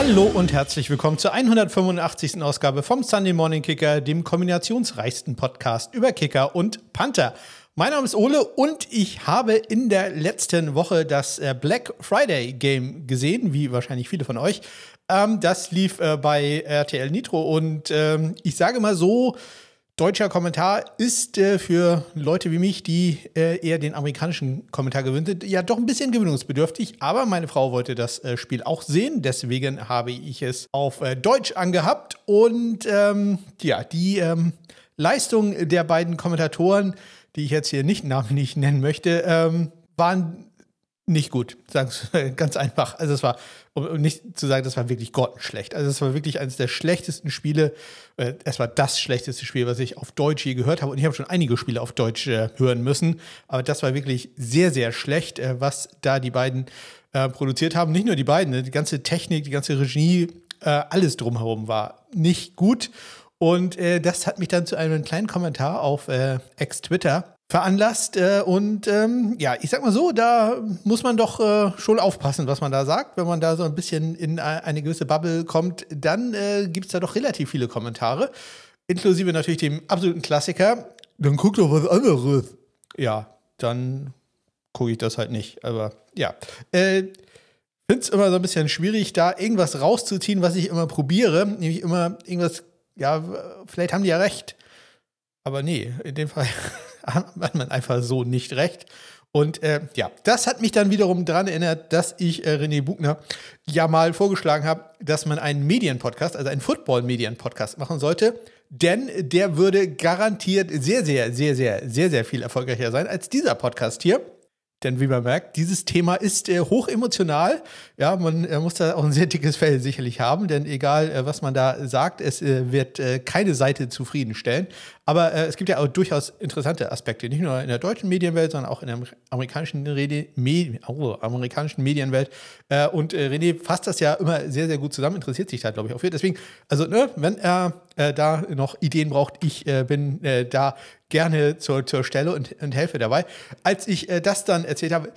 Hallo und herzlich willkommen zur 185. Ausgabe vom Sunday Morning Kicker, dem kombinationsreichsten Podcast über Kicker und Panther. Mein Name ist Ole und ich habe in der letzten Woche das äh, Black Friday Game gesehen, wie wahrscheinlich viele von euch. Ähm, das lief äh, bei RTL Nitro und ähm, ich sage mal so, deutscher Kommentar ist äh, für Leute wie mich, die äh, eher den amerikanischen Kommentar gewöhnt sind, ja doch ein bisschen gewöhnungsbedürftig. Aber meine Frau wollte das äh, Spiel auch sehen, deswegen habe ich es auf äh, Deutsch angehabt. Und ähm, ja, die ähm, Leistung der beiden Kommentatoren die ich jetzt hier nicht namentlich nennen möchte, ähm, waren nicht gut, sagen wir ganz einfach. Also es war, um nicht zu sagen, das war wirklich grottenschlecht. Also es war wirklich eines der schlechtesten Spiele. Äh, es war das schlechteste Spiel, was ich auf Deutsch je gehört habe. Und ich habe schon einige Spiele auf Deutsch äh, hören müssen. Aber das war wirklich sehr, sehr schlecht, äh, was da die beiden produziert haben. Nicht nur die beiden, ne? die ganze Technik, die ganze Regie, alles drumherum war nicht gut. Und das hat mich dann zu einem kleinen Kommentar auf Ex-Twitter veranlasst. Äh, und ähm, ja, ich sag mal so, da muss man doch äh, schon aufpassen, was man da sagt. Wenn man da so ein bisschen in eine gewisse Bubble kommt, dann äh, gibt es da doch relativ viele Kommentare. Inklusive natürlich dem absoluten Klassiker. Dann guck doch was anderes. Ja, dann gucke ich das halt nicht. Aber ja. Äh, finde es immer so ein bisschen schwierig, da irgendwas rauszuziehen, was ich immer probiere. Nämlich immer irgendwas ja, vielleicht haben die ja recht. Aber nee, in dem Fall hat man einfach so nicht recht. Und äh, ja, das hat mich dann wiederum daran erinnert, dass ich äh, René Bugner ja mal vorgeschlagen habe, dass man einen Medienpodcast, also einen Football-Medien-Podcast machen sollte. Denn der würde garantiert sehr, sehr, sehr, sehr, sehr, sehr viel erfolgreicher sein als dieser Podcast hier. Denn wie man merkt, dieses Thema ist äh, hoch emotional. Ja, man äh, muss da auch ein sehr dickes Fell sicherlich haben, denn egal, äh, was man da sagt, es äh, wird äh, keine Seite zufriedenstellen. Aber äh, es gibt ja auch durchaus interessante Aspekte, nicht nur in der deutschen Medienwelt, sondern auch in der amerikanischen, Rede, Me oh, amerikanischen Medienwelt. und René fasst das ja immer sehr, sehr gut zusammen, interessiert sich da, glaube ich, auch für. Deswegen, also, ne, wenn er da noch Ideen braucht, ich bin da gerne zur, zur Stelle und, und helfe dabei. Als ich äh, das dann erzählt habe,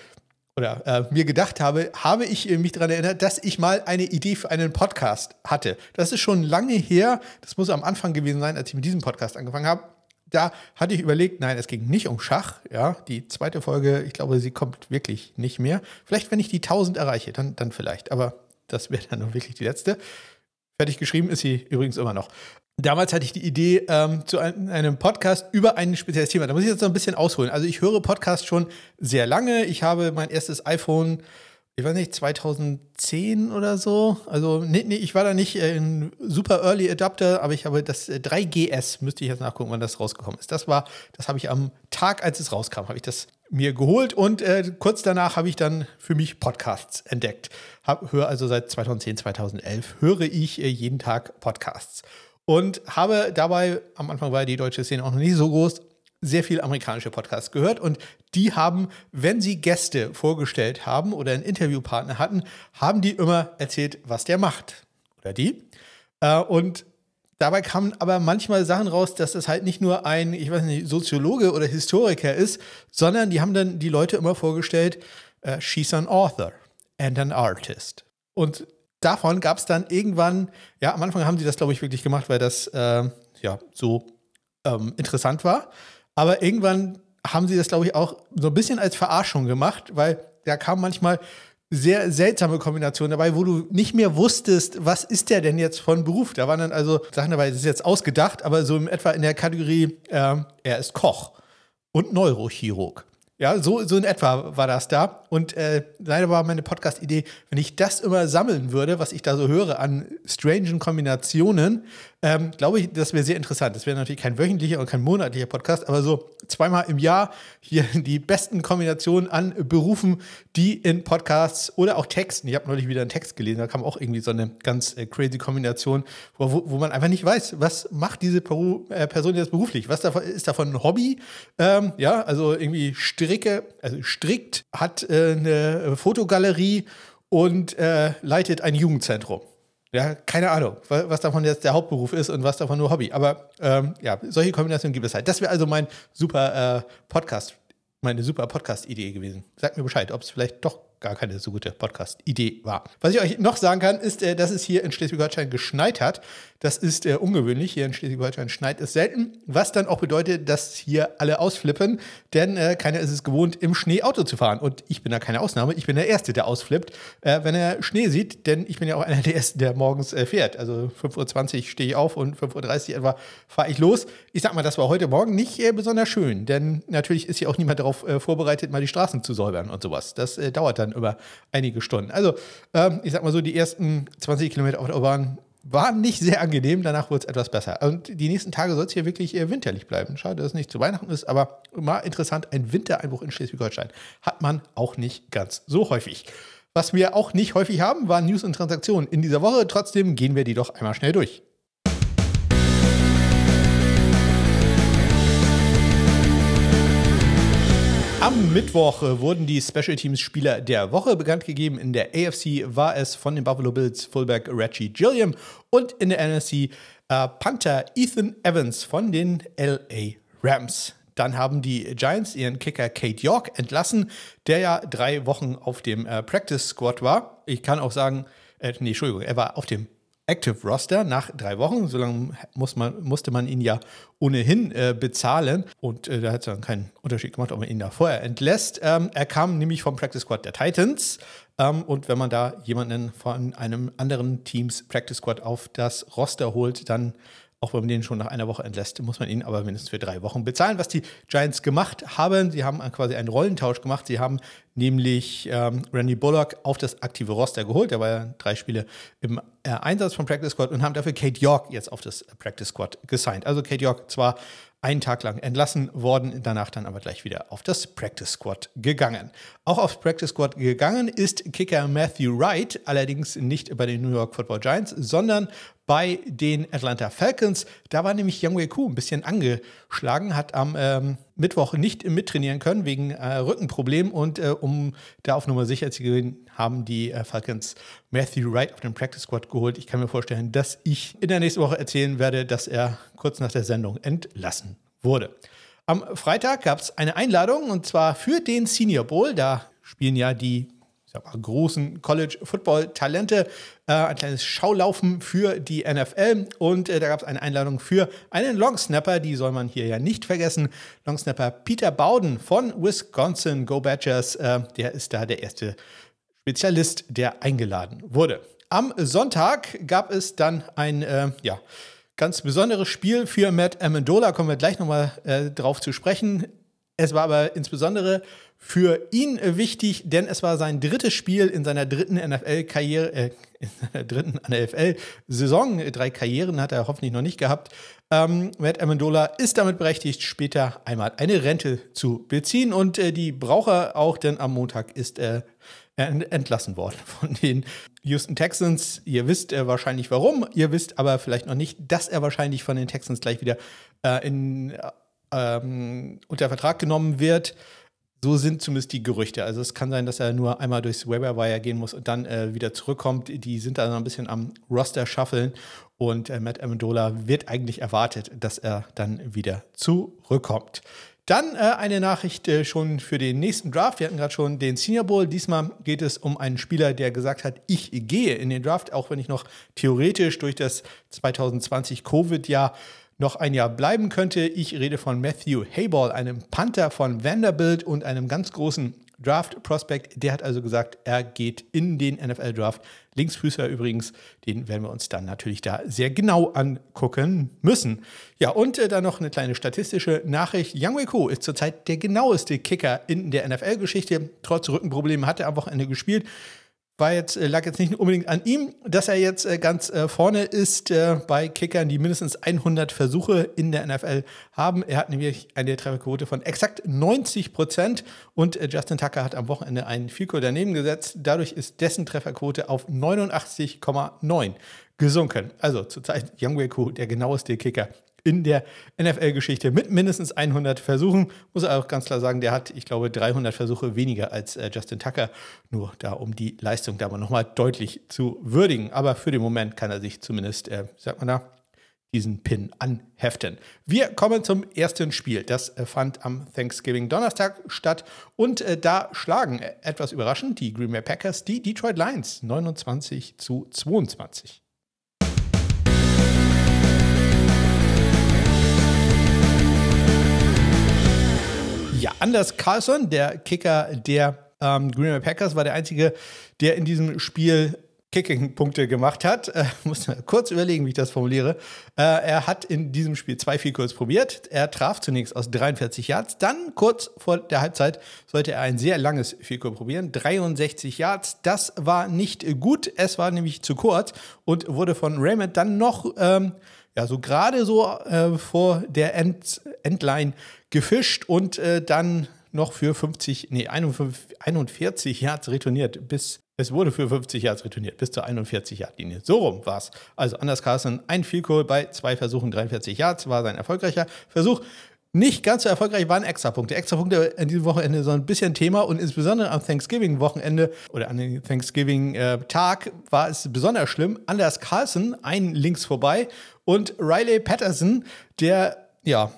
oder äh, mir gedacht habe, habe ich mich daran erinnert, dass ich mal eine Idee für einen Podcast hatte. Das ist schon lange her. Das muss am Anfang gewesen sein, als ich mit diesem Podcast angefangen habe. Da hatte ich überlegt, nein, es ging nicht um Schach. Ja, die zweite Folge, ich glaube, sie kommt wirklich nicht mehr. Vielleicht, wenn ich die 1000 erreiche, dann, dann vielleicht. Aber das wäre dann noch wirklich die letzte. Fertig geschrieben ist sie übrigens immer noch. Damals hatte ich die Idee ähm, zu einem Podcast über ein spezielles Thema. Da muss ich jetzt noch ein bisschen ausholen. Also ich höre Podcasts schon sehr lange. Ich habe mein erstes iPhone, ich weiß nicht, 2010 oder so. Also nee, nee, ich war da nicht ein super Early Adapter, aber ich habe das 3GS, äh, müsste ich jetzt nachgucken, wann das rausgekommen ist. Das war, das habe ich am Tag, als es rauskam, habe ich das mir geholt und äh, kurz danach habe ich dann für mich Podcasts entdeckt. Hab, höre also seit 2010, 2011 höre ich äh, jeden Tag Podcasts und habe dabei, am Anfang war die deutsche Szene auch noch nicht so groß, sehr viel amerikanische Podcasts gehört und die haben, wenn sie Gäste vorgestellt haben oder einen Interviewpartner hatten, haben die immer erzählt, was der macht oder die. Äh, und dabei kamen aber manchmal Sachen raus, dass es halt nicht nur ein, ich weiß nicht, Soziologe oder Historiker ist, sondern die haben dann die Leute immer vorgestellt, uh, she's an author and an artist. Und davon gab es dann irgendwann, ja, am Anfang haben sie das, glaube ich, wirklich gemacht, weil das äh, ja so ähm, interessant war. Aber irgendwann haben sie das, glaube ich, auch so ein bisschen als Verarschung gemacht, weil da kam manchmal sehr seltsame Kombinationen dabei, wo du nicht mehr wusstest, was ist der denn jetzt von Beruf. Da waren dann also Sachen dabei, das ist jetzt ausgedacht, aber so in etwa in der Kategorie, äh, er ist Koch und Neurochirurg. Ja, so, so in etwa war das da. Und äh, leider war meine Podcast-Idee, wenn ich das immer sammeln würde, was ich da so höre an strangen Kombinationen, ähm, glaube ich, das wäre sehr interessant. Das wäre natürlich kein wöchentlicher und kein monatlicher Podcast, aber so zweimal im Jahr hier die besten Kombinationen an Berufen, die in Podcasts oder auch Texten. Ich habe neulich wieder einen Text gelesen, da kam auch irgendwie so eine ganz äh, crazy Kombination, wo, wo, wo, man einfach nicht weiß, was macht diese Peru, äh, Person jetzt beruflich? Was davon, ist davon ein Hobby? Ähm, ja, also irgendwie Stricke, also strickt, hat äh, eine Fotogalerie und äh, leitet ein Jugendzentrum. Ja, keine Ahnung, was davon jetzt der Hauptberuf ist und was davon nur Hobby. Aber ähm, ja, solche Kombinationen gibt es halt. Das wäre also mein super äh, Podcast, meine super Podcast-Idee gewesen. Sagt mir Bescheid, ob es vielleicht doch gar keine so gute Podcast-Idee war. Was ich euch noch sagen kann, ist, äh, dass es hier in Schleswig-Holstein geschneit hat. Das ist äh, ungewöhnlich. Hier in Schleswig-Holstein schneit es selten, was dann auch bedeutet, dass hier alle ausflippen, denn äh, keiner ist es gewohnt, im Schnee Auto zu fahren. Und ich bin da keine Ausnahme. Ich bin der Erste, der ausflippt, äh, wenn er Schnee sieht, denn ich bin ja auch einer der Ersten, der morgens äh, fährt. Also 5.20 Uhr stehe ich auf und 5.30 Uhr etwa fahre ich los. Ich sag mal, das war heute Morgen nicht äh, besonders schön, denn natürlich ist hier auch niemand darauf äh, vorbereitet, mal die Straßen zu säubern und sowas. Das dauert dann über einige Stunden. Also, ähm, ich sag mal so, die ersten 20 Kilometer auf der Autobahn war nicht sehr angenehm, danach wurde es etwas besser. Und die nächsten Tage soll es hier wirklich eher winterlich bleiben. Schade, dass es nicht zu Weihnachten ist, aber mal interessant, ein Wintereinbruch in Schleswig-Holstein hat man auch nicht ganz so häufig. Was wir auch nicht häufig haben, waren News und Transaktionen in dieser Woche. Trotzdem gehen wir die doch einmal schnell durch. Am Mittwoch wurden die Special Teams Spieler der Woche bekannt gegeben. In der AFC war es von den Buffalo Bills Fullback Reggie Gilliam und in der NFC äh, Panther Ethan Evans von den LA Rams. Dann haben die Giants ihren Kicker Kate York entlassen, der ja drei Wochen auf dem äh, Practice Squad war. Ich kann auch sagen, äh, nee, Entschuldigung, er war auf dem Active Roster nach drei Wochen. So lange muss man, musste man ihn ja ohnehin äh, bezahlen. Und äh, da hat es dann keinen Unterschied gemacht, ob man ihn da vorher entlässt. Ähm, er kam nämlich vom Practice Squad der Titans. Ähm, und wenn man da jemanden von einem anderen Teams Practice Squad auf das Roster holt, dann auch wenn man den schon nach einer Woche entlässt, muss man ihn aber mindestens für drei Wochen bezahlen. Was die Giants gemacht haben, sie haben quasi einen Rollentausch gemacht. Sie haben nämlich ähm, Randy Bullock auf das aktive Roster geholt. Der war ja drei Spiele im äh, Einsatz vom Practice Squad und haben dafür Kate York jetzt auf das Practice Squad gesigned. Also Kate York zwar einen Tag lang entlassen worden, danach dann aber gleich wieder auf das Practice Squad gegangen. Auch aufs Practice Squad gegangen ist Kicker Matthew Wright, allerdings nicht bei den New York Football Giants, sondern bei den Atlanta Falcons. Da war nämlich Young Wei Koo ein bisschen angeschlagen, hat am ähm, Mittwoch nicht mittrainieren können wegen äh, Rückenproblemen und äh, um da auf Nummer sicher zu gehen, haben die äh, Falcons Matthew Wright auf den Practice Squad geholt. Ich kann mir vorstellen, dass ich in der nächsten Woche erzählen werde, dass er kurz nach der Sendung entlassen wurde. Am Freitag gab es eine Einladung und zwar für den Senior Bowl. Da spielen ja die mal, großen College-Football-Talente. Äh, ein kleines Schaulaufen für die NFL. Und äh, da gab es eine Einladung für einen Longsnapper, die soll man hier ja nicht vergessen. Longsnapper Peter Bowden von Wisconsin Go Badgers. Äh, der ist da der erste Spezialist, der eingeladen wurde. Am Sonntag gab es dann ein, äh, ja, ganz besonderes Spiel für Matt Amendola. Kommen wir gleich nochmal äh, drauf zu sprechen. Es war aber insbesondere für ihn wichtig, denn es war sein drittes Spiel in seiner dritten NFL-Karriere, äh, in seiner dritten NFL-Saison. Drei Karrieren hat er hoffentlich noch nicht gehabt. Ähm, Matt Amendola ist damit berechtigt, später einmal eine Rente zu beziehen und äh, die braucht er auch, denn am Montag ist er entlassen worden von den Houston Texans. Ihr wisst äh, wahrscheinlich warum, ihr wisst aber vielleicht noch nicht, dass er wahrscheinlich von den Texans gleich wieder äh, in, ähm, unter Vertrag genommen wird. So sind zumindest die Gerüchte. Also es kann sein, dass er nur einmal durchs Wire gehen muss und dann äh, wieder zurückkommt. Die sind da noch ein bisschen am Roster shuffeln und äh, Matt Amendola wird eigentlich erwartet, dass er dann wieder zurückkommt. Dann äh, eine Nachricht äh, schon für den nächsten Draft. Wir hatten gerade schon den Senior Bowl. Diesmal geht es um einen Spieler, der gesagt hat, ich gehe in den Draft, auch wenn ich noch theoretisch durch das 2020 Covid-Jahr noch ein Jahr bleiben könnte. Ich rede von Matthew Hayball, einem Panther von Vanderbilt und einem ganz großen Draft-Prospect. Der hat also gesagt, er geht in den NFL-Draft. Linksfüßer übrigens, den werden wir uns dann natürlich da sehr genau angucken müssen. Ja, und äh, dann noch eine kleine statistische Nachricht. Yang Wei Ko ist zurzeit der genaueste Kicker in der NFL-Geschichte. Trotz Rückenproblemen hat er am Wochenende gespielt war jetzt, äh, lag jetzt nicht unbedingt an ihm, dass er jetzt äh, ganz äh, vorne ist bei Kickern, die mindestens 100 Versuche in der NFL haben. Er hat nämlich eine Trefferquote von exakt 90 Prozent und Justin Tucker hat am Wochenende einen Fico daneben gesetzt. Dadurch ist dessen Trefferquote auf 89,9 gesunken. Also zurzeit Young Weku der genaueste Kicker in der NFL-Geschichte mit mindestens 100 Versuchen. Muss auch ganz klar sagen, der hat, ich glaube, 300 Versuche weniger als äh, Justin Tucker. Nur da, um die Leistung da mal nochmal deutlich zu würdigen. Aber für den Moment kann er sich zumindest, äh, sagt man da, diesen Pin anheften. Wir kommen zum ersten Spiel. Das äh, fand am Thanksgiving Donnerstag statt und äh, da schlagen äh, etwas überraschend die Green Bay Packers die Detroit Lions 29 zu 22. Ja, Anders Carlson, der Kicker der ähm, Green Bay Packers, war der einzige, der in diesem Spiel Kicking-Punkte gemacht hat. Äh, muss kurz überlegen, wie ich das formuliere. Äh, er hat in diesem Spiel zwei Vielkurs probiert. Er traf zunächst aus 43 Yards. Dann, kurz vor der Halbzeit, sollte er ein sehr langes Vielkurs probieren. 63 Yards. Das war nicht gut. Es war nämlich zu kurz und wurde von Raymond dann noch, ähm, ja, so gerade so äh, vor der End Endline gefischt und äh, dann noch für 50, nee, 41 Yards retourniert bis es wurde für 50 Yards retourniert, bis zur 41 Yard Linie. So rum war es. Also Anders Carlson, ein Field Goal bei zwei Versuchen, 43 Yards, war sein erfolgreicher Versuch. Nicht ganz so erfolgreich waren Extrapunkte. Extrapunkte in diesem Wochenende so ein bisschen Thema und insbesondere am Thanksgiving-Wochenende oder an dem Thanksgiving-Tag war es besonders schlimm. Anders Carlson, ein links vorbei und Riley Patterson, der ja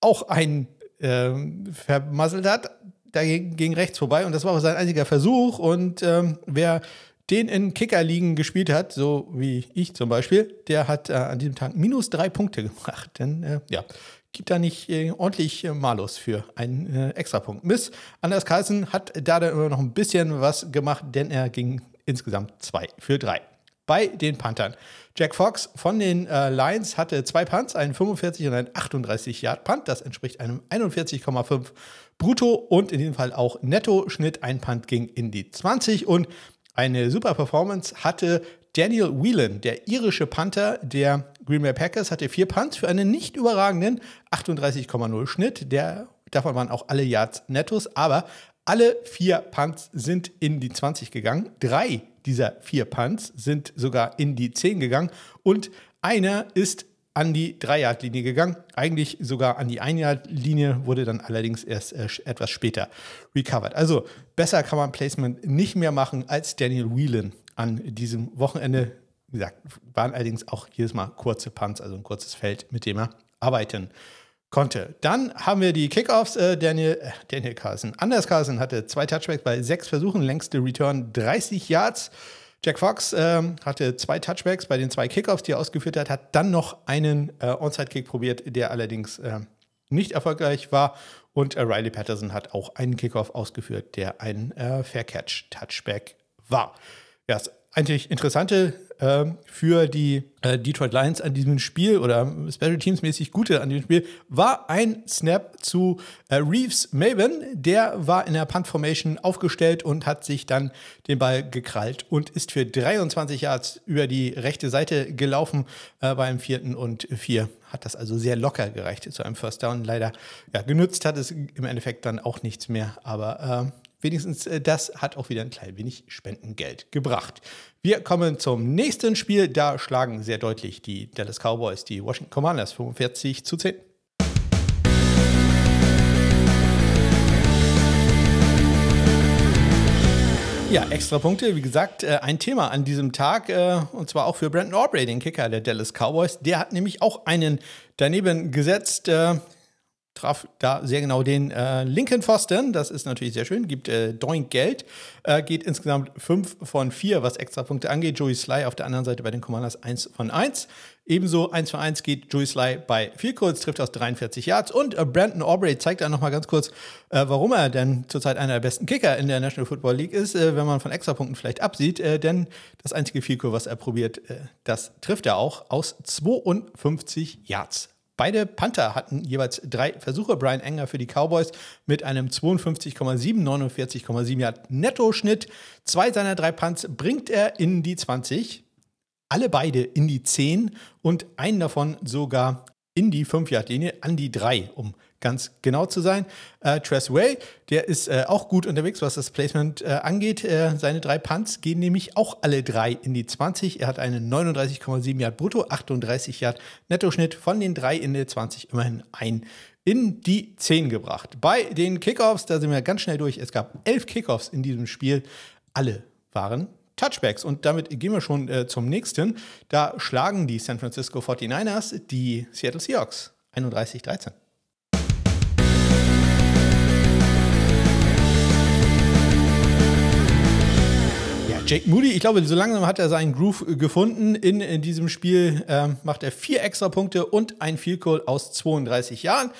auch einen äh, vermasselt hat, dagegen ging rechts vorbei und das war auch sein einziger Versuch. Und ähm, wer den in Kickerligen gespielt hat, so wie ich zum Beispiel, der hat äh, an diesem Tag minus drei Punkte gemacht. Denn äh, ja, gibt da nicht äh, ordentlich äh, Malus für einen äh, Extrapunkt. Miss Anders Carlsen hat da dann immer noch ein bisschen was gemacht, denn er ging insgesamt zwei für drei. Bei den Panthern. Jack Fox von den äh, Lions hatte zwei Punts, einen 45 und einen 38 Yard Punt. Das entspricht einem 41,5 brutto und in diesem Fall auch netto Schnitt. Ein Punt ging in die 20 und eine super Performance hatte Daniel Whelan, der irische Panther der Green Bay Packers, hatte vier Punts für einen nicht überragenden 38,0 Schnitt. Der, davon waren auch alle Yards nettos, aber alle vier Punts sind in die 20 gegangen. Drei dieser vier Punts sind sogar in die 10 gegangen und einer ist an die 3-Yard-Linie gegangen. Eigentlich sogar an die 1-Yard-Linie, wurde dann allerdings erst äh, etwas später recovered. Also besser kann man Placement nicht mehr machen als Daniel Whelan an diesem Wochenende. Wie gesagt, waren allerdings auch jedes Mal kurze Punts, also ein kurzes Feld, mit dem er arbeiten konnte. Dann haben wir die Kickoffs. Äh, Daniel, äh, Daniel Carlson. Anders Carlson hatte zwei Touchbacks bei sechs Versuchen, längste Return 30 Yards. Jack Fox ähm, hatte zwei Touchbacks bei den zwei Kickoffs, die er ausgeführt hat, hat dann noch einen äh, Onside-Kick probiert, der allerdings äh, nicht erfolgreich war. Und äh, Riley Patterson hat auch einen Kickoff ausgeführt, der ein äh, Fair-Catch-Touchback war. Ja, das eigentlich interessante äh, für die äh, Detroit Lions an diesem Spiel oder Special Teams mäßig gute an diesem Spiel war ein Snap zu äh, Reeves Maven. Der war in der Punt Formation aufgestellt und hat sich dann den Ball gekrallt und ist für 23 Yards über die rechte Seite gelaufen äh, beim vierten und vier. Hat das also sehr locker gereicht zu einem First Down. Leider ja, genutzt hat es im Endeffekt dann auch nichts mehr, aber äh, wenigstens äh, das hat auch wieder ein klein wenig Spendengeld gebracht. Wir kommen zum nächsten Spiel. Da schlagen sehr deutlich die Dallas Cowboys die Washington Commanders 45 zu 10. Ja, extra Punkte, wie gesagt, äh, ein Thema an diesem Tag äh, und zwar auch für Brandon Aubrey, den Kicker der Dallas Cowboys. Der hat nämlich auch einen daneben gesetzt traf da sehr genau den äh, linken Pfosten. Das ist natürlich sehr schön. Gibt äh, Doink Geld. Äh, geht insgesamt 5 von 4, was Extrapunkte angeht. Joey Sly auf der anderen Seite bei den Commanders 1 von 1. Ebenso 1 von 1 geht Joey Sly bei 4 Kurz, trifft aus 43 Yards. Und äh, Brandon Aubrey zeigt dann nochmal ganz kurz, äh, warum er denn zurzeit einer der besten Kicker in der National Football League ist, äh, wenn man von Extrapunkten vielleicht absieht. denn das einzige Vielkur, was er probiert, das trifft er auch aus 52 Yards. Beide Panther hatten jeweils drei Versuche. Brian Enger für die Cowboys mit einem 52,7, 49,7 Yard Netto-Schnitt. Zwei seiner drei Punts bringt er in die 20, alle beide in die 10 und einen davon sogar in die 5-Yard-Linie, an die 3, um ganz genau zu sein. Äh, Tress Way, der ist äh, auch gut unterwegs, was das Placement äh, angeht. Äh, seine drei Punts gehen nämlich auch alle drei in die 20. Er hat einen 39,7 Yard brutto, 38 Yard Nettoschnitt von den drei in die 20 immerhin ein in die 10 gebracht. Bei den Kickoffs, da sind wir ganz schnell durch. Es gab elf Kickoffs in diesem Spiel. Alle waren Touchbacks. Und damit gehen wir schon äh, zum nächsten. Da schlagen die San Francisco 49ers die Seattle Seahawks 31-13. Jake Moody, ich glaube, so langsam hat er seinen Groove gefunden. In, in diesem Spiel ähm, macht er vier extra Punkte und ein Field Goal aus 32 Jahren.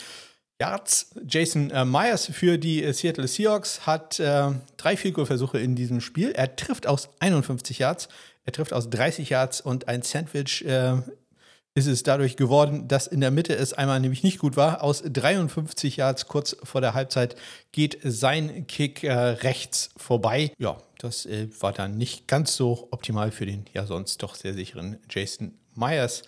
Yards. Jason äh, Myers für die äh, Seattle Seahawks hat äh, drei Field Goal Versuche in diesem Spiel. Er trifft aus 51 Yards, er trifft aus 30 Yards und ein Sandwich äh, ist es dadurch geworden, dass in der Mitte es einmal nämlich nicht gut war. Aus 53 Yards kurz vor der Halbzeit geht sein Kick äh, rechts vorbei. Ja, das äh, war dann nicht ganz so optimal für den ja sonst doch sehr sicheren Jason Myers.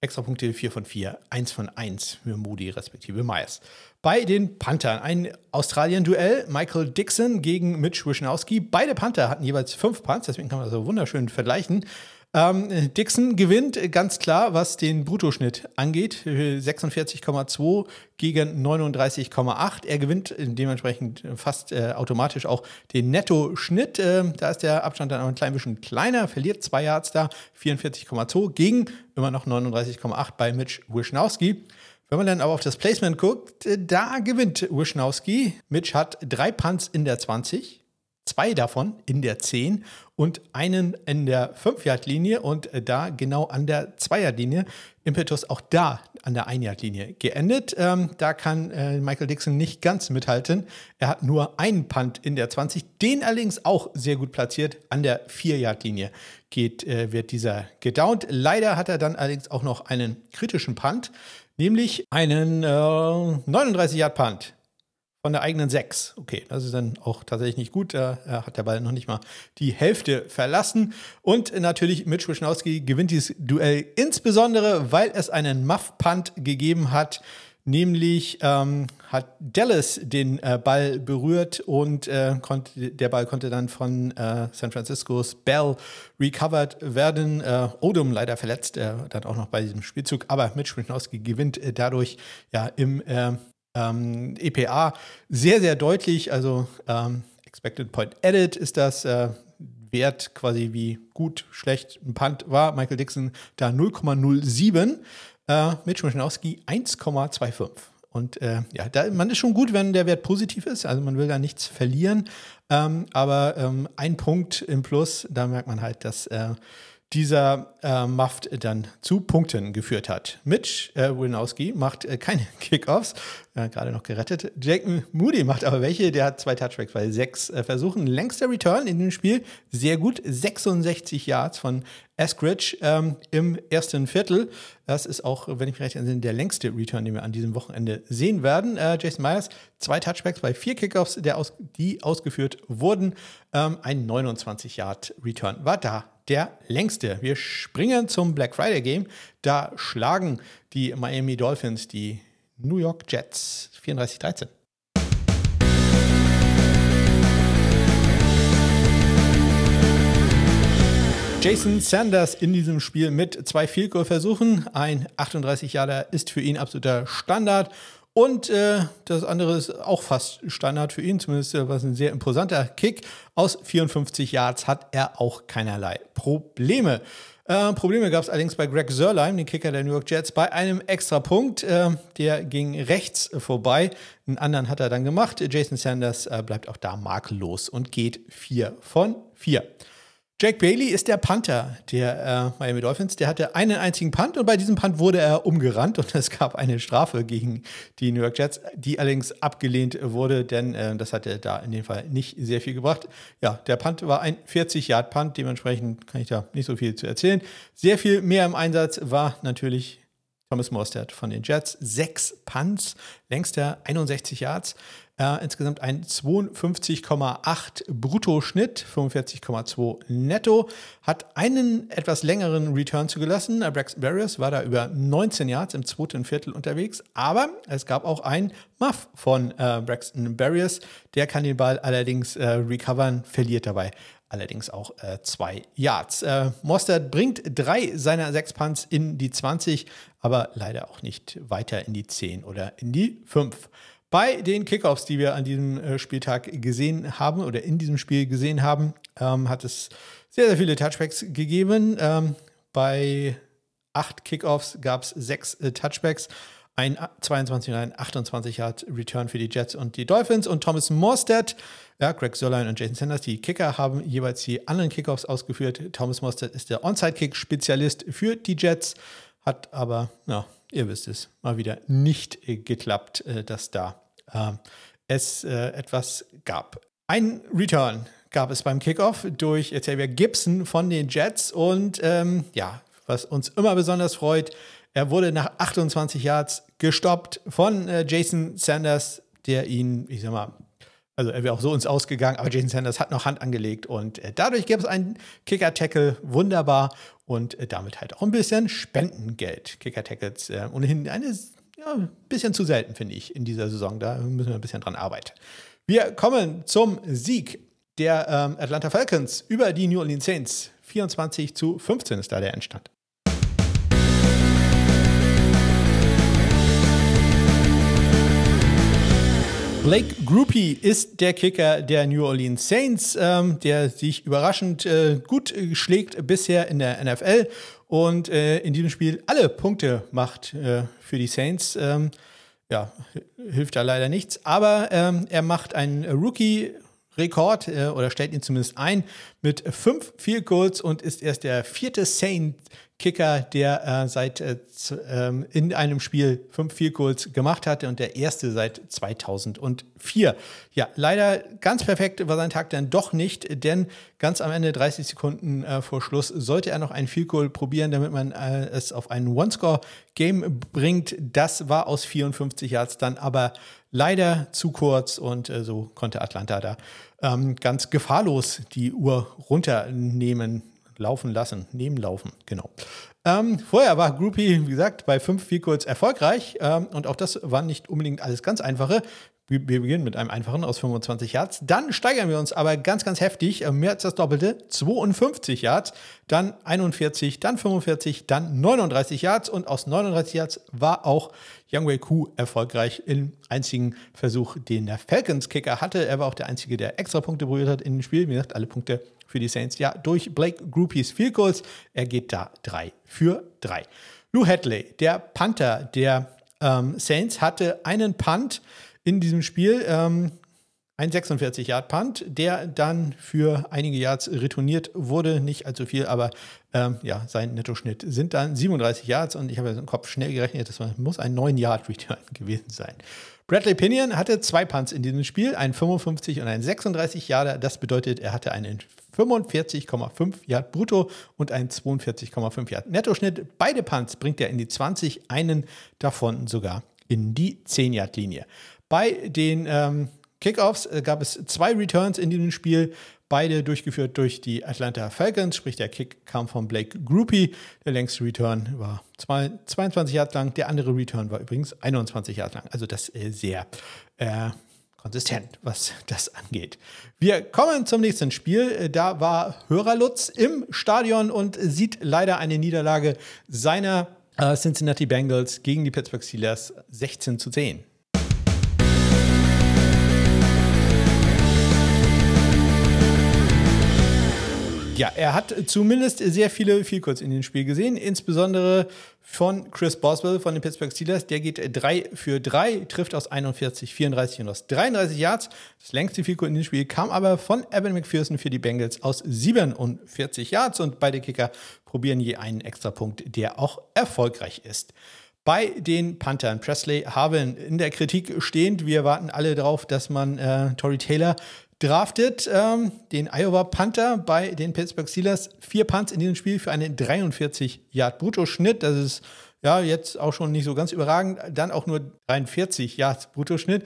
Extra Punkte 4 von 4, 1 von 1 für Moody respektive Myers. Bei den Panthern ein Australien-Duell. Michael Dixon gegen Mitch Wischnowski. Beide Panther hatten jeweils 5 Punts, deswegen kann man das so wunderschön vergleichen. Ähm, Dixon gewinnt ganz klar, was den Bruttoschnitt angeht. 46,2 gegen 39,8. Er gewinnt dementsprechend fast äh, automatisch auch den Nettoschnitt. Äh, da ist der Abstand dann auch ein klein bisschen kleiner, verliert zwei Yards da, 44,2 gegen immer noch 39,8 bei Mitch Wischnowski. Wenn man dann aber auf das Placement guckt, äh, da gewinnt Wischnowski. Mitch hat drei Punts in der 20, zwei davon in der 10 und einen in der 5-Yard-Linie und da genau an der 2-Yard-Linie. Impetus auch da an der 1-Yard-Linie geendet. Ähm, da kann äh, Michael Dixon nicht ganz mithalten. Er hat nur einen Punt in der 20, den allerdings auch sehr gut platziert. An der 4-Yard-Linie geht, äh, wird dieser gedownt. Leider hat er dann allerdings auch noch einen kritischen Punt, nämlich einen äh, 39-Yard-Punt von der eigenen 6. Okay, das ist dann auch tatsächlich nicht gut. Da hat der Ball noch nicht mal die Hälfte verlassen. Und natürlich Mitch Wischnowski gewinnt dieses Duell insbesondere, weil es einen Muff-Punt gegeben hat. Nämlich ähm, hat Dallas den äh, Ball berührt und äh, konnte, der Ball konnte dann von äh, San Franciscos Bell recovered werden. Äh, Odom leider verletzt, äh, dann auch noch bei diesem Spielzug, aber Mitch Wischnowski gewinnt äh, dadurch ja im ähm, EPA sehr, sehr deutlich. Also ähm, Expected Point Edit ist das äh, Wert quasi wie gut, schlecht ein Punt war. Michael Dixon da 0,07. Äh, Mitch Mischnowski 1,25. Und äh, ja, da, man ist schon gut, wenn der Wert positiv ist. Also man will da nichts verlieren. Ähm, aber ähm, ein Punkt im Plus, da merkt man halt, dass äh, dieser äh, Muft dann zu Punkten geführt hat. Mitch äh, Winowski macht äh, keine Kickoffs, äh, gerade noch gerettet. Jake Moody macht aber welche, der hat zwei Touchbacks bei sechs äh, Versuchen. Längster Return in dem Spiel, sehr gut, 66 Yards von Eskridge ähm, im ersten Viertel. Das ist auch, wenn ich mich recht erinnere, der längste Return, den wir an diesem Wochenende sehen werden. Äh, Jason Myers, zwei Touchbacks bei vier Kickoffs, aus, die ausgeführt wurden. Ähm, ein 29 Yard Return war da der längste. Wir springen zum Black Friday Game. Da schlagen die Miami Dolphins die New York Jets 34-13. Jason Sanders in diesem Spiel mit zwei Field Goal Versuchen. Ein 38 Jahre ist für ihn absoluter Standard. Und äh, das andere ist auch fast Standard für ihn, zumindest äh, was ein sehr imposanter Kick. Aus 54 Yards hat er auch keinerlei Probleme. Äh, Probleme gab es allerdings bei Greg Sörlein, den Kicker der New York Jets, bei einem extra Punkt. Äh, der ging rechts vorbei. Einen anderen hat er dann gemacht. Jason Sanders äh, bleibt auch da makellos und geht 4 von 4. Jack Bailey ist der Panther der äh, Miami Dolphins. Der hatte einen einzigen Punt und bei diesem Punt wurde er umgerannt und es gab eine Strafe gegen die New York Jets, die allerdings abgelehnt wurde, denn äh, das hatte da in dem Fall nicht sehr viel gebracht. Ja, der Punt war ein 40-Yard-Punt, dementsprechend kann ich da nicht so viel zu erzählen. Sehr viel mehr im Einsatz war natürlich Thomas Morstead von den Jets. Sechs Punts, längster 61 Yards. Äh, insgesamt ein 52,8 Bruttoschnitt, 45,2 netto. Hat einen etwas längeren Return zugelassen. Braxton Barriers war da über 19 Yards im zweiten Viertel unterwegs. Aber es gab auch einen Muff von äh, Braxton Barriers. Der kann den Ball allerdings äh, recovern, verliert dabei allerdings auch äh, zwei Yards. Äh, Mostert bringt drei seiner sechs Punts in die 20, aber leider auch nicht weiter in die 10 oder in die 5. Bei den Kickoffs, die wir an diesem äh, Spieltag gesehen haben oder in diesem Spiel gesehen haben, ähm, hat es sehr, sehr viele Touchbacks gegeben. Ähm, bei acht Kickoffs gab es sechs äh, Touchbacks. Ein 22 und ein 28 Yard Return für die Jets und die Dolphins und Thomas Morstead, ja, Greg Sörlein und Jason Sanders, die Kicker, haben jeweils die anderen Kickoffs ausgeführt. Thomas Morstead ist der Onside-Kick-Spezialist für die Jets, hat aber, ja, ihr wisst es, mal wieder nicht geklappt, äh, dass da äh, es äh, etwas gab. Ein Return gab es beim Kickoff durch Xavier Gibson von den Jets und ähm, ja, was uns immer besonders freut, er wurde nach 28 Yards gestoppt von Jason Sanders, der ihn, ich sag mal, also er wäre auch so ins Ausgegangen, aber Jason Sanders hat noch Hand angelegt und äh, dadurch gab es einen Kicker-Tackle, wunderbar und äh, damit halt auch ein bisschen Spendengeld. Kicker-Tackles äh, ohnehin eine ja, ein bisschen zu selten, finde ich, in dieser Saison. Da müssen wir ein bisschen dran arbeiten. Wir kommen zum Sieg der ähm, Atlanta Falcons über die New Orleans Saints. 24 zu 15 ist da der Endstand. Blake Groupie ist der Kicker der New Orleans Saints, ähm, der sich überraschend äh, gut äh, schlägt bisher in der NFL und äh, in diesem Spiel alle Punkte macht äh, für die Saints. Ähm, ja, hilft da leider nichts, aber ähm, er macht einen Rookie Rekord äh, oder stellt ihn zumindest ein mit fünf Field Goals und ist erst der vierte Saint Kicker, der äh, seit äh, ähm, in einem Spiel fünf Field Goals gemacht hatte und der erste seit 2004. Ja, leider ganz perfekt war sein Tag dann doch nicht, denn ganz am Ende 30 Sekunden äh, vor Schluss sollte er noch ein Field Goal probieren, damit man äh, es auf einen One-Score-Game bringt. Das war aus 54 Yards dann aber leider zu kurz und äh, so konnte Atlanta da ähm, ganz gefahrlos die Uhr runternehmen, laufen lassen, nebenlaufen, genau. Ähm, vorher war Groupie, wie gesagt, bei 5 viel kurz erfolgreich ähm, und auch das war nicht unbedingt alles ganz einfache. Wir, beginnen mit einem einfachen aus 25 Yards. Dann steigern wir uns aber ganz, ganz heftig. Äh, mehr als das Doppelte. 52 Yards, dann 41, dann 45, dann 39 Yards. Und aus 39 Yards war auch Young Wei Ku erfolgreich im einzigen Versuch, den der Falcons-Kicker hatte. Er war auch der Einzige, der extra Punkte berührt hat in dem Spiel. Wie gesagt, alle Punkte für die Saints. Ja, durch Blake Groupies Field Goals. Er geht da 3 für 3. Lou Hadley, der Panther der ähm, Saints, hatte einen Punt in diesem Spiel. Ähm, ein 46 Yard Punt, der dann für einige Yards retourniert wurde, nicht allzu viel, aber ähm, ja, sein Nettoschnitt sind dann 37 Yards und ich habe im Kopf schnell gerechnet, das muss ein 9 Yard Return gewesen sein. Bradley Pinion hatte zwei Punts in diesem Spiel, ein 55 und ein 36 Yarder. Das bedeutet, er hatte einen 45,5 Yard brutto und einen 42,5 Yard Nettoschnitt. Beide Punts bringt er in die 20, einen davon sogar in die 10 Yard Linie. Bei den ähm, Kickoffs äh, gab es zwei Returns in diesem Spiel, beide durchgeführt durch die Atlanta Falcons, sprich der Kick kam von Blake Groupie. Der längste Return war 22 Yards lang, der andere Return war übrigens 21 Yards lang. Also das äh, sehr äh, konsistent, was das angeht. Wir kommen zum nächsten Spiel. Da war Hörerlutz im Stadion und sieht leider eine Niederlage seiner äh, Cincinnati Bengals gegen die Pittsburgh Steelers 16 zu 10. Ja, er hat zumindest sehr viele Vielkurz in dem Spiel gesehen, insbesondere von Chris Boswell von den Pittsburgh Steelers. Der geht 3 für 3, trifft aus 41, 34 und aus 33 Yards. Das längste Vielkurz in dem Spiel kam aber von Evan McPherson für die Bengals aus 47 Yards und beide Kicker probieren je einen Extrapunkt, der auch erfolgreich ist. Bei den Panthern, Presley haben in der Kritik stehend, wir warten alle darauf, dass man äh, Tory Taylor draftet ähm, den Iowa Panther bei den Pittsburgh Steelers. Vier Punts in diesem Spiel für einen 43 Yard Bruttoschnitt. Das ist ja jetzt auch schon nicht so ganz überragend. Dann auch nur 43 Yards Bruttoschnitt.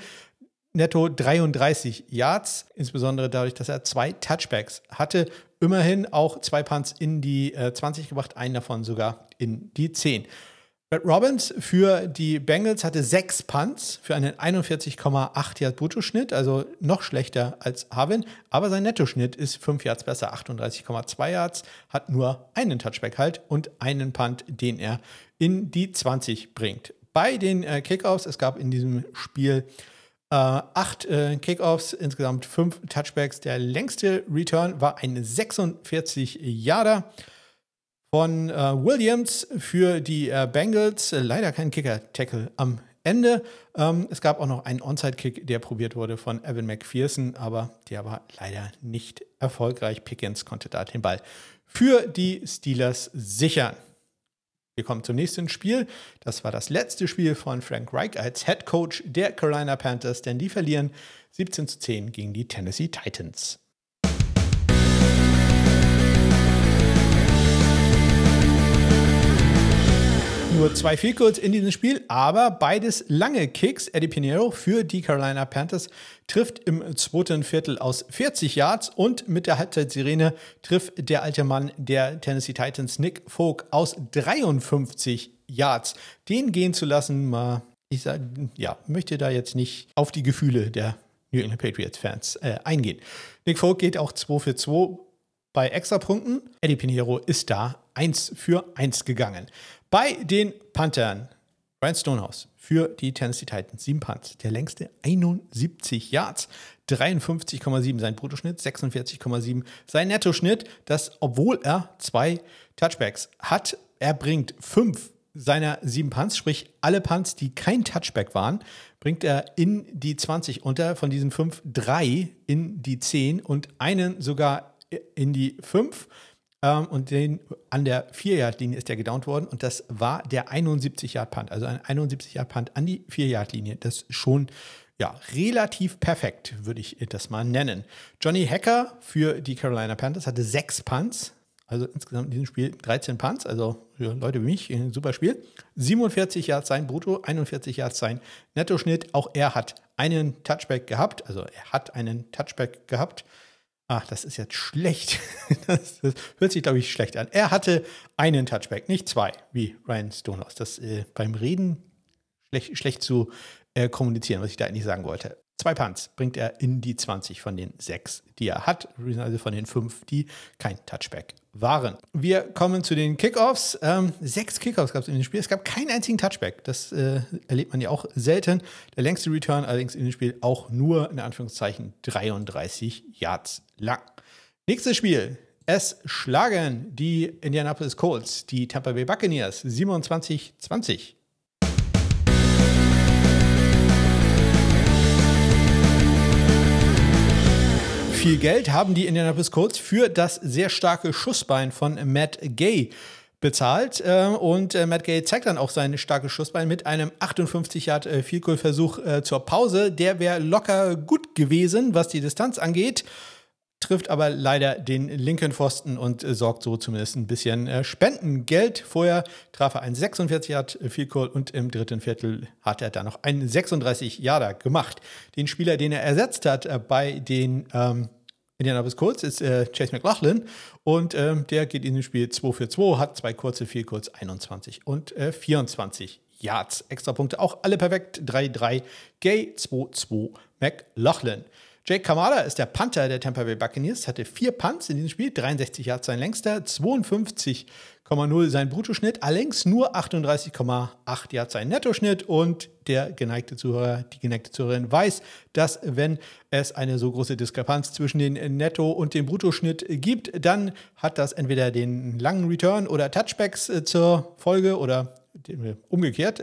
Netto 33 Yards, insbesondere dadurch, dass er zwei Touchbacks hatte. Immerhin auch zwei Punts in die äh, 20 gebracht, einen davon sogar in die 10. Brad Robbins für die Bengals hatte sechs Punts für einen 41,8 Yard Bruttoschnitt, also noch schlechter als Harvin, aber sein Nettoschnitt ist 5 Yards besser, 38,2 Yards, hat nur einen Touchback halt und einen Punt, den er in die 20 bringt. Bei den äh, Kickoffs, es gab in diesem Spiel Äh, acht äh, Kickoffs, insgesamt fünf Touchbacks. Der längste Return war ein 46 Yarder von äh, Williams für die äh, Bengals. Leider kein Kicker-Tackle am Ende. Ähm, es gab auch noch einen Onside-Kick, der probiert wurde von Evan McPherson, aber der war leider nicht erfolgreich. Pickens konnte da den Ball für die Steelers sichern. Wir kommen zum nächsten Spiel. Das war das letzte Spiel von Frank Reich als Head Coach der Carolina Panthers, denn die verlieren 17 zu 10 gegen die Tennessee Titans. Nur zwei Field in diesem Spiel, aber beides lange Kicks. Eddie Pinheiro für die Carolina Panthers trifft im zweiten Viertel aus 40 Yards und mit der Halbzeitsirene trifft der alte Mann der Tennessee Titans, Nick Folk, aus 53 Yards. Den gehen zu lassen, mal, ich sag, ja, möchte da jetzt nicht auf die Gefühle der New England Patriots Fans äh, eingehen. Nick Folk geht auch 2 für 2 bei Extrapunkten. Eddie Pinheiro ist da 1 für 1 gegangen. Bei den Panthern, Brian Stonehouse für die Tennessee Titans, 7 Punts, der längste 71 Yards, 53,7 sein Bruttoschnitt, 46,7 sein Nettoschnitt, das obwohl er zwei Touchbacks hat. Er bringt fünf seiner sieben Punts, sprich alle Punts, die kein Touchback waren, bringt er in die 20 unter. Von diesen fünf drei in die 10 und einen sogar in die 5. Ähm, und den, an der 4-Yard-Linie ist der gedownt worden und das war der 71-Yard-Punt. Also ein 71-Yard-Punt an die 4-Yard-Linie. Das ist schon ja, relativ perfekt, würde ich das mal nennen. Johnny Hacker für die Carolina Panthers hatte sechs Punts, also insgesamt in diesem Spiel 13 Punts, also für Leute wie mich ein super Spiel. 47 Yards sein Brutto, 41 Yards sein Nettoschnitt. Auch er hat einen Touchback gehabt, also er hat einen Touchback gehabt. Ach, das ist jetzt schlecht. Das, das hört sich, glaube ich, schlecht an. Er hatte einen Touchback, nicht zwei, wie Ryan Stonehouse. Das äh, beim Reden schlecht, schlecht zu äh, kommunizieren, was ich da eigentlich sagen wollte. Zwei Punts bringt er in die 20 von den sechs, die er hat, also von den fünf, die kein Touchback waren. Wir kommen zu den Kickoffs. Ähm, sechs Kickoffs gab es in dem Spiel. Es gab keinen einzigen Touchback. Das äh, erlebt man ja auch selten. Der längste Return allerdings in dem Spiel auch nur in Anführungszeichen 33 Yards lang. Nächstes Spiel. Es schlagen die Indianapolis Colts, die Tampa Bay Buccaneers 27-20. Viel Geld haben die Indianapolis Colts für das sehr starke Schussbein von Matt Gay bezahlt. Äh, und äh, Matt Gay zeigt dann auch sein starkes Schussbein mit einem 58 Yard äh, Field Goal Versuch zur Pause. Der wäre locker gut gewesen, was die Distanz angeht. Trifft aber leider den linken Pfosten und sorgt so zumindest ein bisschen Spendengeld. Vorher traf er einen 46 Yard Field Goal und im dritten Viertel hat er dann noch einen 36 Yarder gemacht. Den Spieler, den er ersetzt hat bei den ähm, Indianapolis Colts ist äh, Chase McLaughlin und ähm, der geht in dem Spiel 2 für 2, hat zwei kurze, vier kurz, 21 und äh, 24 Yards. Extra Punkte auch alle perfekt. 3-3 Gay, 2-2 McLaughlin. Jake Kamada ist der Panther der Tampa Bay Buccaneers, hatte vier Punts in diesem Spiel, 63 Yards sein längster, 52 0,0 sein Bruttoschnitt, allerdings nur 38,8 Yards sein Nettoschnitt und der geneigte Zuhörer, die geneigte Zuhörerin weiß, dass wenn es eine so große Diskrepanz zwischen den Netto- und dem Bruttoschnitt gibt, dann hat das entweder den langen Return oder Touchbacks äh, zur Folge oder umgekehrt.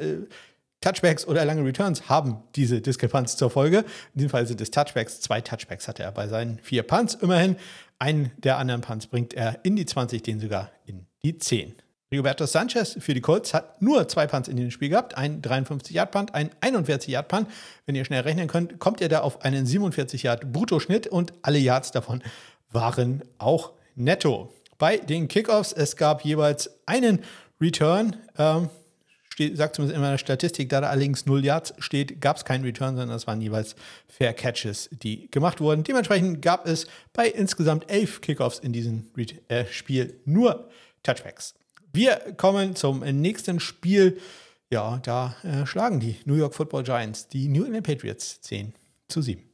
Touchbacks oder lange Returns haben diese Diskrepanz zur Folge. In diesem Fall sind es Touchbacks. Zwei Touchbacks hatte er bei seinen vier Punts. Immerhin, einen der anderen Punts bringt er in die 20, den sogar in die 10. Rigoberto Sanchez für die Colts hat nur zwei Punts in dem Spiel gehabt, ein 53-Yard-Punt, ein 41-Yard-Punt. Wenn ihr schnell rechnen könnt, kommt ihr da auf einen 47-Yard-Bruttoschnitt und alle Yards davon waren auch netto. Bei den Kickoffs, es gab jeweils einen Return, ähm, steht, sagt zumindest in meiner Statistik, da da allerdings 0 Yards steht, gab es keinen Return, sondern es waren jeweils Fair Catches, die gemacht wurden. Dementsprechend gab es bei insgesamt elf Kickoffs in diesem äh, Spiel nur Touchbacks. Wir kommen zum nächsten Spiel. Ja, da äh, schlagen die New York Football Giants die New England Patriots 10 zu 7.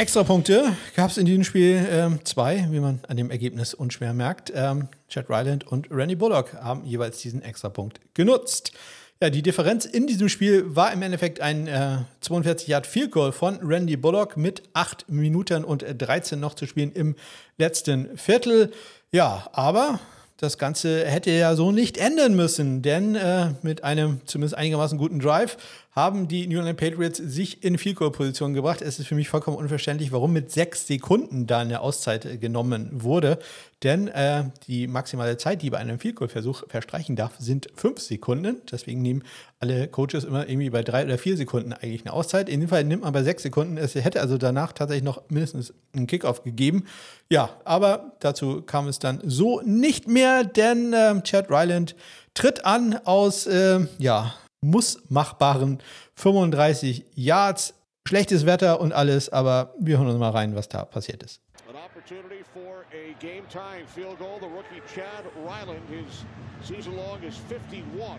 Extrapunkte gab es in diesem Spiel ähm, zwei, wie man an dem Ergebnis unschwer merkt. Ähm, Chad Ryland und Randy Bullock haben jeweils diesen Extrapunkt genutzt. Ja, die Differenz in diesem Spiel war im Endeffekt ein äh, 42 Yard Field Goal von Randy Bullock mit 8 Minuten und 13 noch zu spielen im letzten Viertel. Ja, aber das Ganze hätte ja so nicht enden müssen, denn äh, mit einem zumindest einigermaßen guten Drive haben die New England Patriots sich in Field Goal Position gebracht. Es ist für mich vollkommen unverständlich, warum mit sechs Sekunden da eine Auszeit äh, genommen wurde. Denn äh, die maximale Zeit, die bei einem Field Goal Versuch verstreichen darf, sind fünf Sekunden. Deswegen nehmen alle Coaches immer irgendwie bei drei oder vier Sekunden eigentlich eine Auszeit. In dem Fall nimmt man bei sechs Sekunden. Es hätte also danach tatsächlich noch mindestens einen Kickoff gegeben. Ja, aber dazu kam es dann so nicht mehr, denn äh, Chad Ryland tritt an aus, äh, ja, muss machbaren 35 Yards. Schlechtes Wetter und alles, aber wir hören uns mal rein, was da passiert ist. An opportunity for a game time field goal. The rookie Chad Ryland, his season long is 51.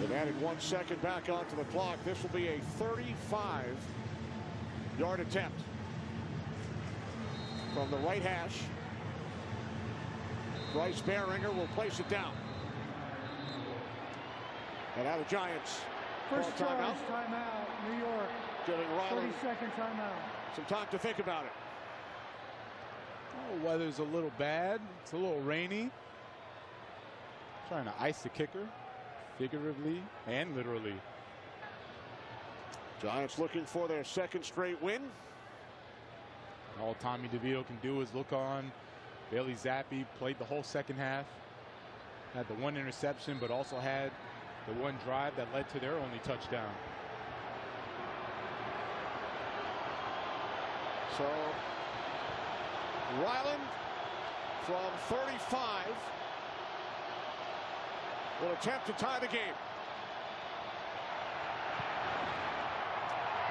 They've added one second back onto the clock. This will be a 35 yard attempt from the right hash. Bryce Beringer will place it down. And now the Giants. First timeout. timeout, New York. Giving Riley 30 second timeout. Some time to think about it. Oh, weather's a little bad. It's a little rainy. Trying to ice the kicker, figuratively and literally. Giants looking for their second straight win. All Tommy DeVito can do is look on Bailey Zappi played the whole second half, had the one interception, but also had the one drive that led to their only touchdown. So, Ryland from 35 will attempt to tie the game.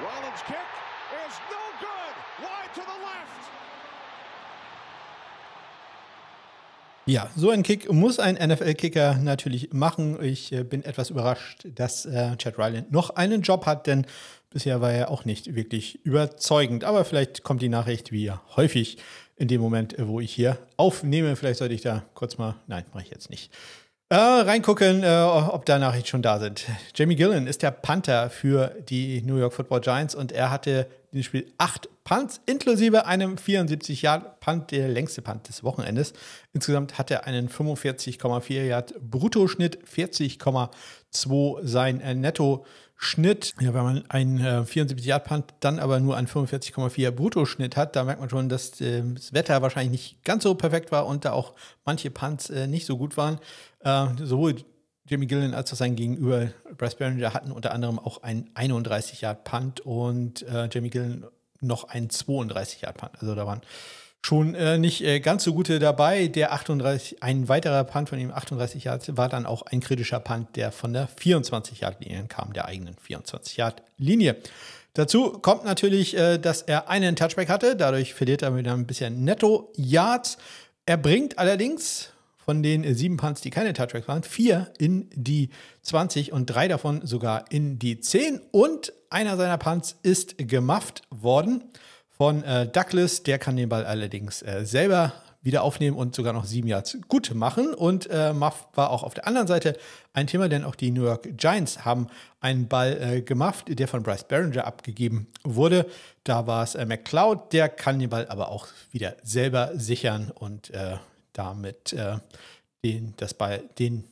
Ryland's kick is no good. Wide to the left. Ja, so ein Kick muss ein NFL-Kicker natürlich machen. Ich äh, bin etwas überrascht, dass äh, Chad Ryland noch einen Job hat, denn bisher war er auch nicht wirklich überzeugend. Aber vielleicht kommt die Nachricht wie häufig in dem Moment, wo ich hier aufnehme. Vielleicht sollte ich da kurz mal, nein, mache ich jetzt nicht. Äh, reingucken, äh, ob da Nachrichten schon da sind. Jamie Gillen ist der Panther für die New York Football Giants und er hatte in dem Spiel acht Punts, inklusive einem 74-Yard-Punt, der längste Punt des Wochenendes. Insgesamt hat er einen 45,4 Yard Bruttoschnitt, 40,2 sein äh, Netto-Schnitt. Ja, wenn man einen äh, 74-Yard-Punt dann aber nur einen 45,4 Bruttoschnitt hat, da merkt man schon, dass äh, das Wetter wahrscheinlich nicht ganz so perfekt war und da auch manche Punts äh, nicht so gut waren. Äh, sowohl Jimmy Gillen als sein Gegenüber Bryce Behringer hatten unter anderem auch einen 31 Yard Punt und äh, Jamie Gillen noch einen 32 Yard Punt. Also da waren schon äh, nicht äh, ganz so gute dabei. Der 38, ein weiterer Punt von ihm 38 Yards war dann auch ein kritischer Punt, der von der 24 Yard Linie kam, der eigenen 24 Yard Linie. Dazu kommt natürlich, äh, dass er einen Touchback hatte, dadurch verliert er wieder ein bisschen Netto Yards. Er bringt allerdings von den sieben Punts, die keine Touchbacks waren, vier in die 20 und drei davon sogar in die 10. Und einer seiner Punts ist gemufft worden von äh, Douglas. Der kann den Ball allerdings äh, selber wieder aufnehmen und sogar noch sieben Yards gut machen. Und äh, Muff war auch auf der anderen Seite ein Thema, denn auch die New York Giants haben einen Ball äh, gemufft, der von Bryce Barringer abgegeben wurde. Da war es äh, McCloud, der kann den Ball aber auch wieder selber sichern und äh, damit äh, den, das, Ball, den,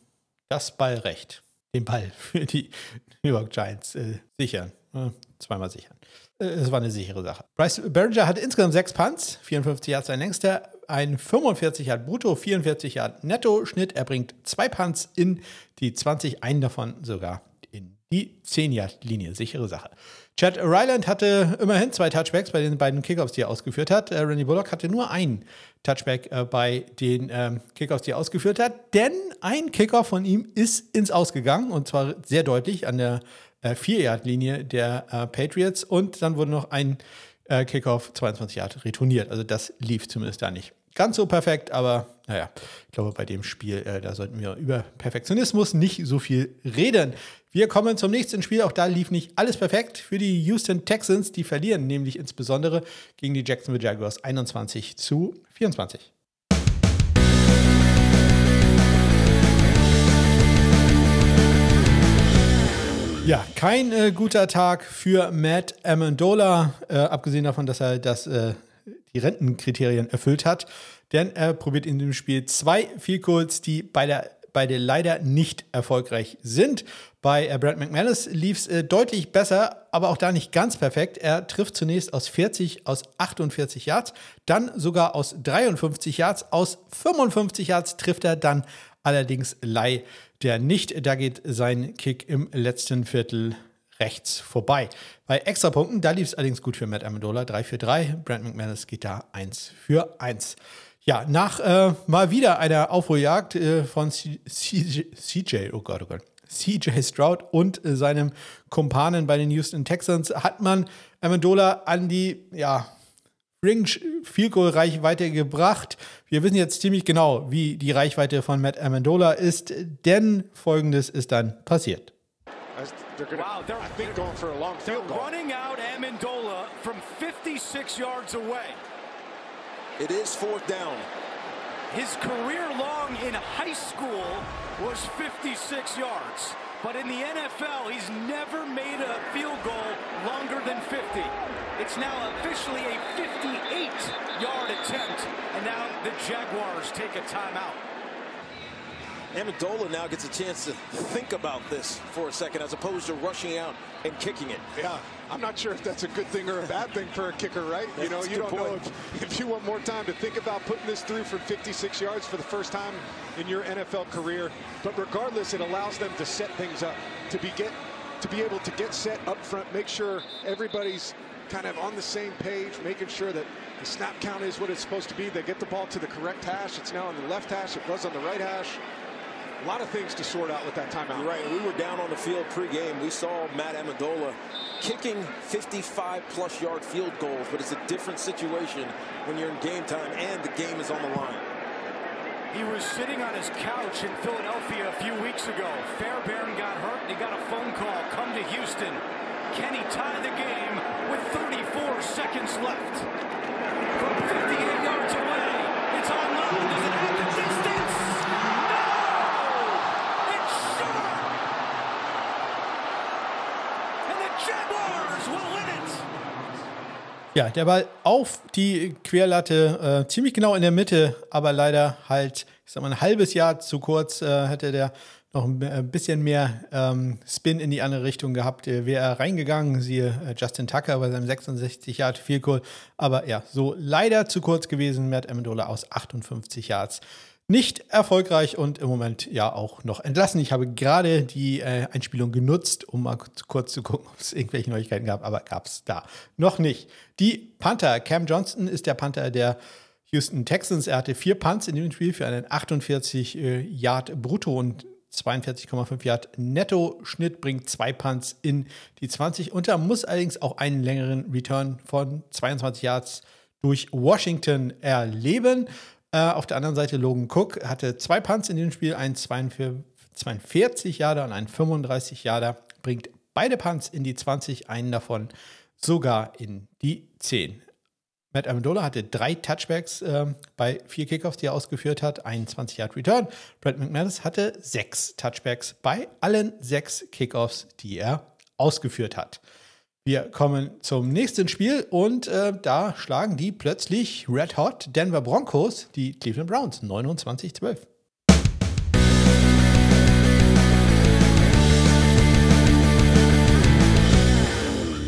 das Ballrecht, den Ball für die New York Giants äh, sichern. Äh, zweimal sichern. Äh, es war eine sichere Sache. Bryce Berger hatte insgesamt sechs Punts, 54 Yards sein längster, ein 45 Yard brutto, 44 Yard netto Schnitt. Er bringt zwei Punts in die 20, einen davon sogar in die 10 Yard Linie. Sichere Sache. Chad Ryland hatte immerhin zwei Touchbacks bei den beiden Kickoffs, die er ausgeführt hat. Äh, Randy Bullock hatte nur einen Touchback äh, bei den ähm, Kickoffs, die er ausgeführt hat. Denn ein Kickoff von ihm ist ins Ausgegangen und zwar sehr deutlich an der äh, 4-Yard-Linie der äh, Patriots. Und dann wurde noch ein äh, Kickoff 22 Yard retourniert. Also das lief zumindest da nicht ganz so perfekt, aber naja, ich glaube, bei dem Spiel, äh, da sollten wir über Perfektionismus nicht so viel reden. Wir kommen zum nächsten Spiel. Auch da lief nicht alles perfekt für die Houston Texans. Die verlieren nämlich insbesondere gegen die Jacksonville Jaguars 21 zu 24. Ja, kein äh, guter Tag für Matt Amendola, äh, abgesehen davon, dass er das, äh, die Rentenkriterien erfüllt hat. Denn er probiert in dem Spiel zwei Field Goals, die beide, beide leider nicht erfolgreich sind. Bei äh, Brad McManus lief es äh, deutlich besser, aber auch da nicht ganz perfekt. Er trifft zunächst aus 40, aus 48 Yards, dann sogar aus 53 Yards, aus 55 Yards trifft er dann allerdings Lei der nicht. Da geht sein Kick im letzten Viertel rechts vorbei. Bei Extrapunkten, da lief es allerdings gut für Matt Amendola, 3 für 3. Brent McManus geht da 1 für 1. Ja, nach äh, mal wieder einer Aufholjagd äh, von CJ, oh Gott, oh Gott, CJ Stroud und äh, seinem Kumpanen bei den Houston Texans hat man Amendola an die, ja, Ring Field Goal Reichweite gebracht. Wir wissen jetzt ziemlich genau, wie die Reichweite von Matt Amendola ist, denn folgendes ist dann passiert. They're gonna, wow, they're, I think going for a long field goal. running out Amendola from 56 yards away. It is fourth down. His career long in high school was 56 yards. But in the NFL, he's never made a field goal longer than 50. It's now officially a 58-yard attempt, and now the Jaguars take a timeout. Amendola now gets a chance to think about this for a second as opposed to rushing out and kicking it. Yeah, I'm not sure if that's a good thing or a bad thing for a kicker, right? you know, you don't point. know if, if you want more time to think about putting this through for 56 yards for the first time in your NFL career. But regardless, it allows them to set things up, to be get to be able to get set up front, make sure everybody's kind of on the same page, making sure that the snap count is what it's supposed to be. They get the ball to the correct hash. It's now on the left hash. It was on the right hash. A lot of things to sort out with that timeout. You're right. We were down on the field pregame. We saw Matt Amendola kicking 55-plus yard field goals, but it's a different situation when you're in game time and the game is on the line. He was sitting on his couch in Philadelphia a few weeks ago. Fairbairn got hurt and he got a phone call. Come to Houston. Can he tie the game with 34 seconds left? From 58 yards away, it's on low. Ja, der Ball auf die Querlatte, äh, ziemlich genau in der Mitte, aber leider halt, ich sag mal, ein halbes Jahr zu kurz äh, hätte der noch ein äh, bisschen mehr ähm, Spin in die andere Richtung gehabt, äh, wäre er reingegangen, siehe äh, Justin Tucker bei seinem 66 Yard Field Goal, aber ja, so leider zu kurz gewesen, Matt Amendola aus 58 Yards nicht erfolgreich und im Moment ja auch noch entlassen. Ich habe gerade die äh, Einspielung genutzt, um mal kurz zu gucken, ob es irgendwelche Neuigkeiten gab, aber gab es da noch nicht. Die Panther, Cam Johnston ist der Panther der Houston Texans. Er hatte vier Punts in dem Spiel für einen 48 äh, Yard Brutto und 42,5 Yard Netto-Schnitt, bringt zwei Punts in die 20 und er muss allerdings auch einen längeren Return von 22 Yards durch Washington erleben. Äh, auf der anderen Seite Logan Cook hatte zwei Punts in dem Spiel, einen 42 Jahre und einen 35 Jahre. Bringt beide Punts in die 20, einen davon sogar in die 10. Matt Amendola hatte drei Touchbacks äh, bei vier Kickoffs, die er ausgeführt hat, einen 20 Yard Return. Brad McManus hatte sechs Touchbacks bei allen sechs Kickoffs, die er ausgeführt hat. Wir kommen zum nächsten Spiel und äh, da schlagen die plötzlich Red Hot Denver Broncos die Cleveland Browns 29-12.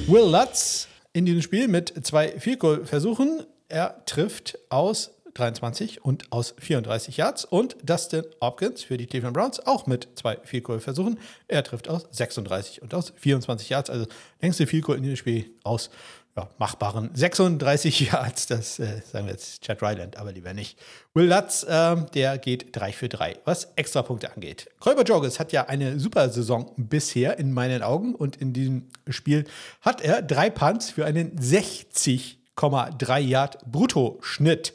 Will Lutz in diesem Spiel mit zwei Field Goal Versuchen. Er trifft aus 23 und aus 34 Yards. Und Dustin Hopkins für die Cleveland Browns auch mit zwei Field Versuchen. Er trifft aus 36 und aus 24 Yards. Also längste Field Goal in diesem Spiel aus ja, machbaren 36 Yards. Das äh, sagen wir jetzt Chad Ryland, aber lieber nicht. Will Lutz, äh, der geht 3 für 3, was Extrapunkte angeht. Kolber Joggers hat ja eine super Saison bisher in meinen Augen und in diesem Spiel hat er drei Punts für einen 60,3 Yard Bruttoschnitt.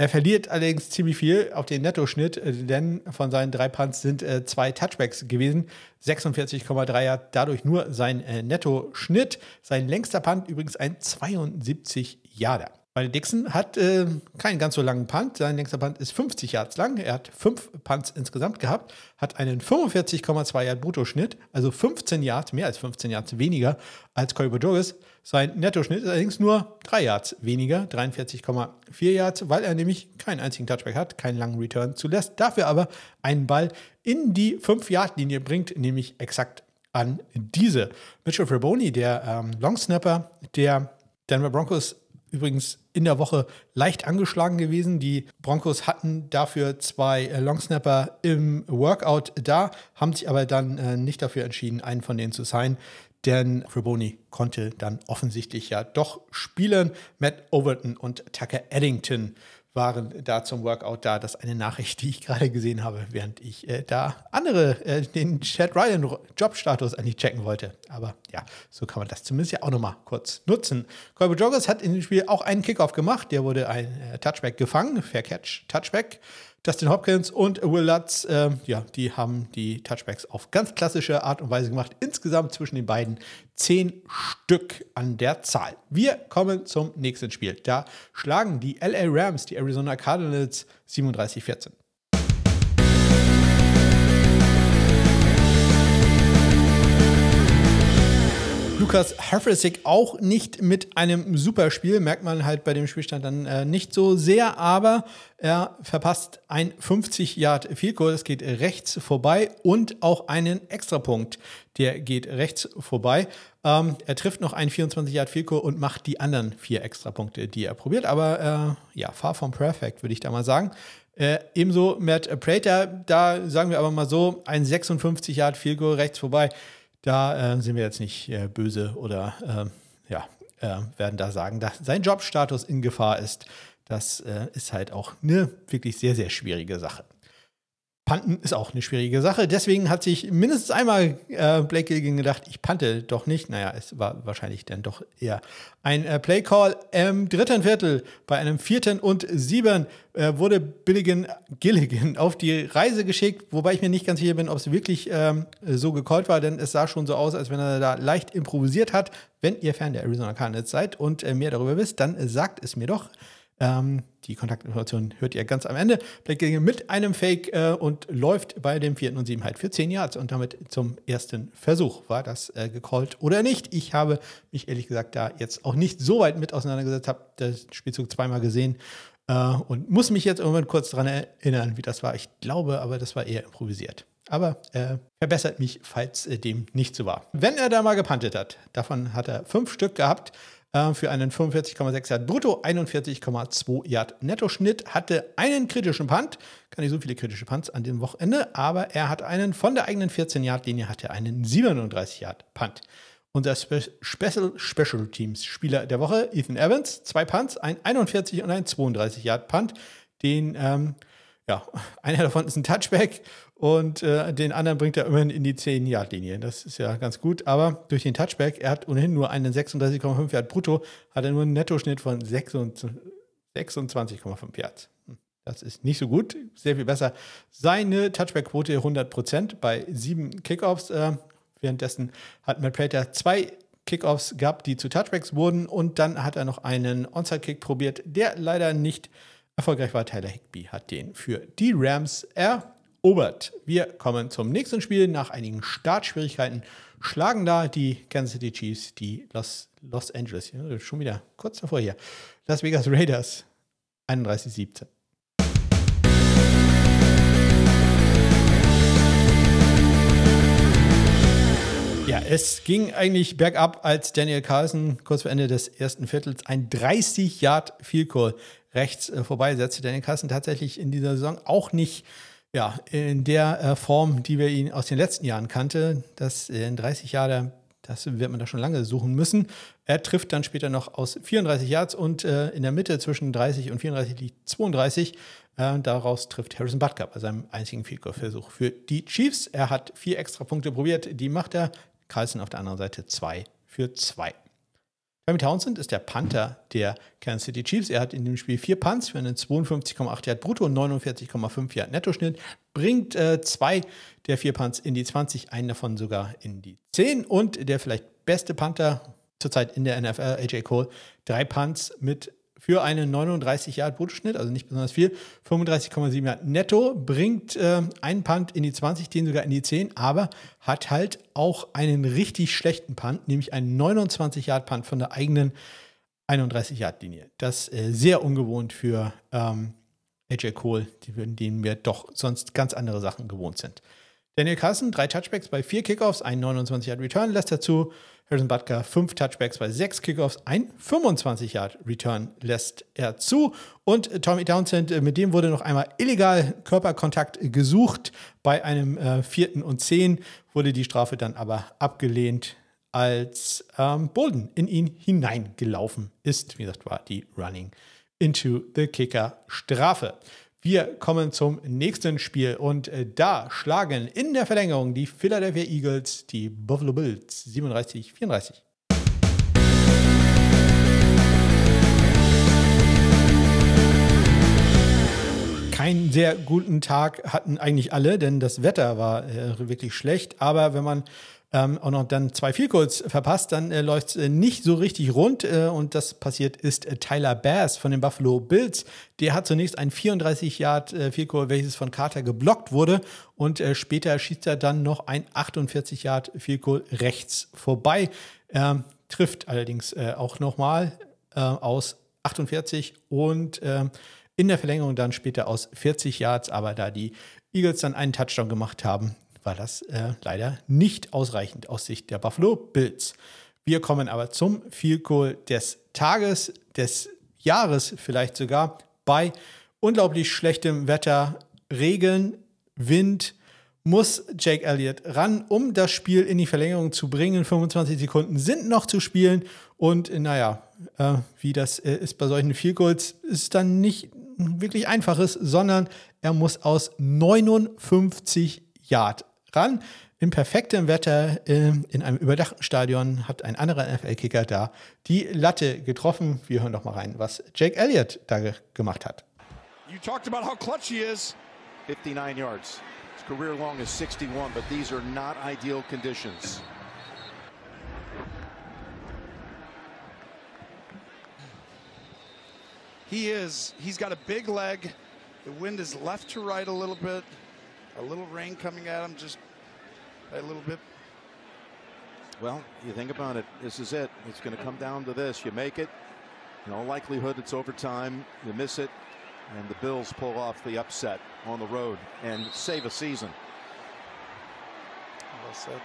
Er verliert allerdings ziemlich viel auf den Nettoschnitt, äh, denn von seinen drei Punts sind äh, zwei Touchbacks gewesen. 46,3 Yard, dadurch nur sein äh, Nettoschnitt. Sein längster Punt übrigens ein 72 Yarder. Weil Dixon hat äh, keinen ganz so langen Punt. Sein längster Punt ist 50 Yards lang. Er hat fünf Punts insgesamt gehabt, hat einen 45,2 Yard Bruttoschnitt, also 15 Yards, mehr als 15 Yards weniger als Corey Bojorges. Sein Nettoschnitt ist allerdings nur 3 Yards weniger, 43,4 Yards, weil er nämlich keinen einzigen Touchback hat, keinen langen Return zulässt, dafür aber einen Ball in die 5-Yard-Linie bringt, nämlich exakt an diese. Mitchell Fraboni, der ähm, Longsnapper der Denver Broncos, übrigens in der Woche leicht angeschlagen gewesen. Die Broncos hatten dafür zwei äh, Longsnapper im Workout da, haben sich aber dann äh, nicht dafür entschieden, einen von denen zu sein. Denn Friboni konnte dann offensichtlich ja doch spielen. Matt Overton und Tucker Eddington waren da zum Workout da. Das ist eine Nachricht, die ich gerade gesehen habe, während ich äh, da andere, äh, den Chad Ryan Jobstatus eigentlich checken wollte. Aber ja, so kann man das zumindest ja auch nochmal kurz nutzen. Colby Joggers hat in dem Spiel auch einen Kickoff gemacht. Der wurde ein äh, Touchback gefangen, Fair Catch, Touchback. Dustin Hopkins und Will Lutz, äh, ja, die haben die Touchbacks auf ganz klassische Art und Weise gemacht. Insgesamt zwischen den beiden zehn Stück an der Zahl. Wir kommen zum nächsten Spiel. Da schlagen die LA Rams die Arizona Cardinals 37-14. Lukas Hafresik auch nicht mit einem Superspiel, merkt man halt bei dem Spielstand dann äh, nicht so sehr, aber er verpasst ein 50 Yard Field Goal, das geht rechts vorbei und auch einen Extrapunkt, der geht rechts vorbei. Ähm, er trifft noch einen 24 Yard Field Goal und macht die anderen vier Extrapunkte, die er probiert, aber äh, ja, far from perfect, würde ich da mal sagen. Äh, ebenso Matt Prater, da sagen wir aber mal so, ein 56 Yard Field Goal rechts vorbei da äh, sind wir jetzt nicht äh, böse oder äh, ja, äh, werden da sagen, dass sein Jobstatus in Gefahr ist. Das äh, ist halt auch eine wirklich sehr, sehr schwierige Sache. Panten ist auch eine schwierige Sache. Deswegen hat sich mindestens einmal äh, Blake Gilligan gedacht, ich pante doch nicht. Naja, es war wahrscheinlich dann doch eher ein äh, Playcall. Im dritten Viertel, bei einem vierten und sieben, äh, wurde Billigan, Gilligan auf die Reise geschickt, wobei ich mir nicht ganz sicher bin, ob es wirklich ähm, so gecallt war, denn es sah schon so aus, als wenn er da leicht improvisiert hat. Wenn ihr Fan der Arizona Cardinals seid und äh, mehr darüber wisst, dann sagt es mir doch. Ähm, die Kontaktinformation hört ihr ganz am Ende. Blake Gilligan mit einem Fake äh, und läuft bei dem vierten und sieben halt für zehn Yards und damit zum ersten Versuch. War das äh, gecallt oder nicht? Ich habe mich ehrlich gesagt da jetzt auch nicht so weit mit auseinandergesetzt, habe den Spielzug zweimal gesehen äh, und muss mich jetzt irgendwann kurz daran erinnern, wie das war. Ich glaube aber, das war eher improvisiert. Aber äh, verbessert mich, falls äh, dem nicht so war. Wenn er da mal gepantet hat, davon hat er fünf Stück gehabt, äh, für einen 45,6 Yard brutto, 41,2 Yard Nettoschnitt, hatte einen kritischen Punt, gar nicht so viele kritische Punts an dem Wochenende, aber er hat einen. Von der eigenen 14 Yard Linie hatte einen 37 Yard Punt. Unser Spe Special, Special Teams Spieler der Woche, Ethan Evans, zwei Punts, ein 41 und ein 32 Yard Punt, den ähm, ja, einer davon ist ein Touchback und äh, den anderen bringt er immerhin in die 10-Yard-Linie. Das ist ja ganz gut. Aber durch den Touchback, er hat ohnehin nur einen 36,5 Yard brutto, hat er nur einen Nettoschnitt von 26,5 Yards. Hm, das ist nicht so gut, sehr viel besser. Seine Touchback-Quote 100% bei sieben Kickoffs. Äh, währenddessen hat Matt Prater zwei Kickoffs gehabt, die zu Touchbacks wurden. Und dann hat er noch einen Onside-Kick probiert, der leider nicht erfolgreich war. Tyler Higby hat den für die Rams er erobert. Wir kommen zum nächsten Spiel. Nach einigen Startschwierigkeiten schlagen da die Kansas City Chiefs die Los, Los Angeles, schon wieder kurz davor hier, Las Vegas Raiders 31-17. Ja, es ging eigentlich bergab, als Daniel Carlson kurz vor Ende des ersten Viertels ein 30 Yard Field Goal rechts äh, vorbeisetzte. Daniel Carlson tatsächlich in dieser Saison auch nicht ja, in der äh, Form, die wir ihn aus den letzten Jahren kannte, das äh, in 30 Jahren, das wird man da schon lange suchen müssen. Er trifft dann später noch aus 34 Yards und äh, in der Mitte zwischen 30 und 34 liegt 32. Äh, daraus trifft Harrison Butker bei seinem einzigen Field Goal Versuch für die Chiefs. Er hat vier extra Punkte probiert, die macht er. Carlson auf der anderen Seite zwei für zwei. Tommy Townsend ist der Panther der Kansas City Chiefs. Er hat in dem Spiel vier Punts für einen 52,8 Yard brutto und 49,5 Yard Nettoschnitt. Bringt äh, zwei der vier Punts in die 20, einen davon sogar in die 10. Und der vielleicht beste Panther zurzeit in der NFL, AJ Cole, drei Punts mit für einen 39 Yard Bruttoschnitt, also nicht besonders viel. 35,7 Yard netto, bringt äh, einen Punt in die 20, den sogar in die 10, aber hat halt auch einen richtig schlechten Punt, nämlich einen 29 Yard Punt von der eigenen 31 Yard Linie. Das äh, sehr ungewohnt für ähm, AJ Cole, die, denen wir doch sonst ganz andere Sachen gewohnt sind. Daniel Carson, drei Touchbacks bei vier Kickoffs, ein 29 Yard Return lässt dazu. Harrison Butker, fünf Touchbacks bei sechs Kickoffs, ein 25 Yard Return lässt er zu. Und Tommy Townsend, äh, mit dem wurde noch einmal illegal Körperkontakt gesucht. Bei einem äh, vierten und zehn wurde die Strafe dann aber abgelehnt, als ähm, Bolden in ihn hineingelaufen ist. Wie gesagt, war die Running into the Kicker Strafe. Wir kommen zum nächsten Spiel und äh, da schlagen in der Verlängerung die Philadelphia Eagles die Buffalo Bills 37-34. Keinen sehr guten Tag hatten eigentlich alle, denn das Wetter war äh, wirklich schlecht. Aber wenn man ähm, auch noch dann zwei Vielkurs verpasst, dann äh, läuft es äh, nicht so richtig rund. Äh, und das passiert ist äh, Tyler Bass von den Buffalo Bills. Der hat zunächst ein 34 Yard äh, Vielkurs, welches von Carter geblockt wurde. Und äh, später schießt er dann noch ein 48 Yard Vielkurs rechts vorbei. Ähm, trifft allerdings äh, auch nochmal aus 48 und ähm, in der Verlängerung dann später aus 40 Yards. Aber da die Eagles dann einen Touchdown gemacht haben, war das äh, leider nicht ausreichend aus Sicht der Buffalo Bills. Wir kommen aber zum Field Goal des Tages, des Jahres vielleicht sogar, bei unglaublich schlechtem Wetter, Regen, Wind, muss Jake Elliott ran, um das Spiel in die Verlängerung zu bringen. 25 Sekunden sind noch zu spielen und naja, äh, wie das äh, ist bei solchen Field Goals, ist dann nicht wirklich einfaches, sondern er muss aus 59 Yard ran. Im perfekten Wetter ähm, in einem überdachten Stadion hat ein anderer NFL-Kicker da die Latte getroffen. Wir hören doch mal rein, was Jake Elliott da gemacht hat. You talked about how clutch he is. 59 yards. His career long is 61, but these are not ideal conditions. He is. He's got a big leg. The wind is left to right a little bit. A little rain coming at him just a little bit. Well, you think about it. This is it. It's going to come down to this. You make it. In all likelihood, it's overtime. You miss it. And the Bills pull off the upset on the road and save a season. Well said.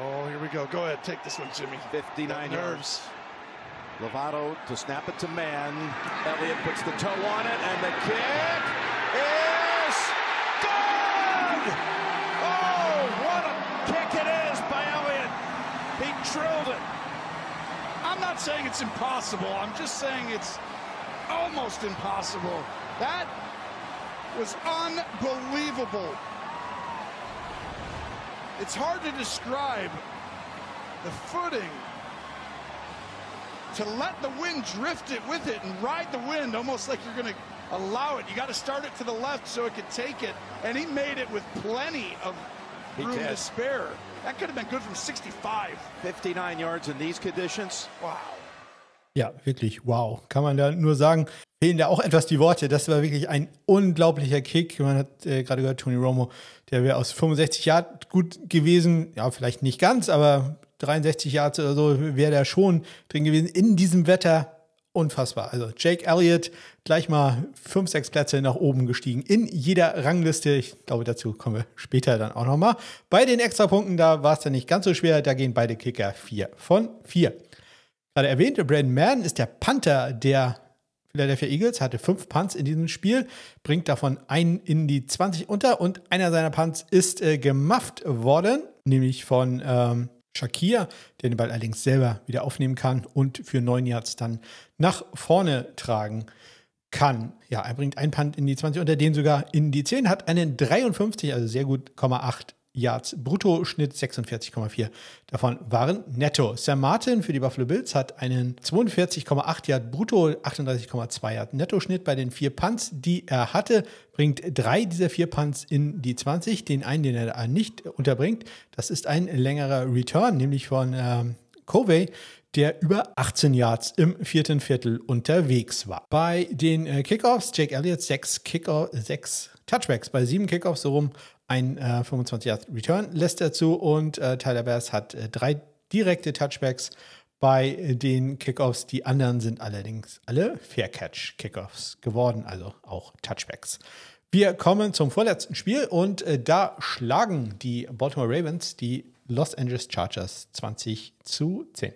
Oh, here we go. Go ahead. Take this one, Jimmy. 59 Nerves. Lovato to snap it to man. Elliott puts the toe on it, and the kick is good! Oh, what a kick it is by Elliott! He drilled it. I'm not saying it's impossible. I'm just saying it's almost impossible. That was unbelievable. It's hard to describe the footing to let the wind drift it with it and ride the wind almost like you're going to allow it. You got to start it to the left so it could take it. And he made it with plenty of room to spare. That could have been good from 65. 59 yards in these conditions. Wow. Ja, wirklich, wow. Kann man da nur sagen, fehlen da auch etwas die Worte. Das war wirklich ein unglaublicher Kick. Man hat äh, gerade gehört, Tony Romo, der wäre aus 65 Yard gut gewesen. Ja, vielleicht nicht ganz, aber 63 Yards oder so wäre der schon drin gewesen. In diesem Wetter unfassbar. Also Jake Elliott gleich mal fünf, sechs Plätze nach oben gestiegen in jeder Rangliste. Ich glaube, dazu kommen wir später dann auch nochmal. Bei den Extrapunkten, da war es dann nicht ganz so schwer. Da gehen beide Kicker 4 von 4. Gerade erwähnte Brandon Mann ist der Panther der Philadelphia Eagles, hatte fünf Punts in diesem Spiel, bringt davon einen in die 20 unter und einer seiner Punts ist äh, gemufft worden, nämlich von ähm, Shakir, der den Ball allerdings selber wieder aufnehmen kann und für neun Yards dann nach vorne tragen kann. Ja, er bringt einen Punt in die 20 unter, den sogar in die 10, hat einen 53, also sehr gut, 8 Yards brutto, Schnitt 46,4. Davon waren netto. Sam Martin für die Buffalo Bills hat einen 42,8 Yard brutto, 38,2 Yard Netto-Schnitt bei den vier Punts, die er hatte. Bringt drei dieser vier Punts in die 20. Den einen, den er nicht unterbringt, das ist ein längerer Return, nämlich von ähm, Covey, der über 18 Yards im vierten Viertel unterwegs war. Bei den äh, Kickoffs, Jake Elliott sechs, Kickoff, sechs Touchbacks, bei sieben Kickoffs so rum ein äh, 25 Yards Return lässt er zu und äh, Tyler Bass hat äh, drei direkte Touchbacks bei den Kickoffs. Die anderen sind allerdings alle Fair Catch Kickoffs geworden, also auch Touchbacks. Wir kommen zum vorletzten Spiel und äh, da schlagen die Baltimore Ravens die Los Angeles Chargers 20 zu 10.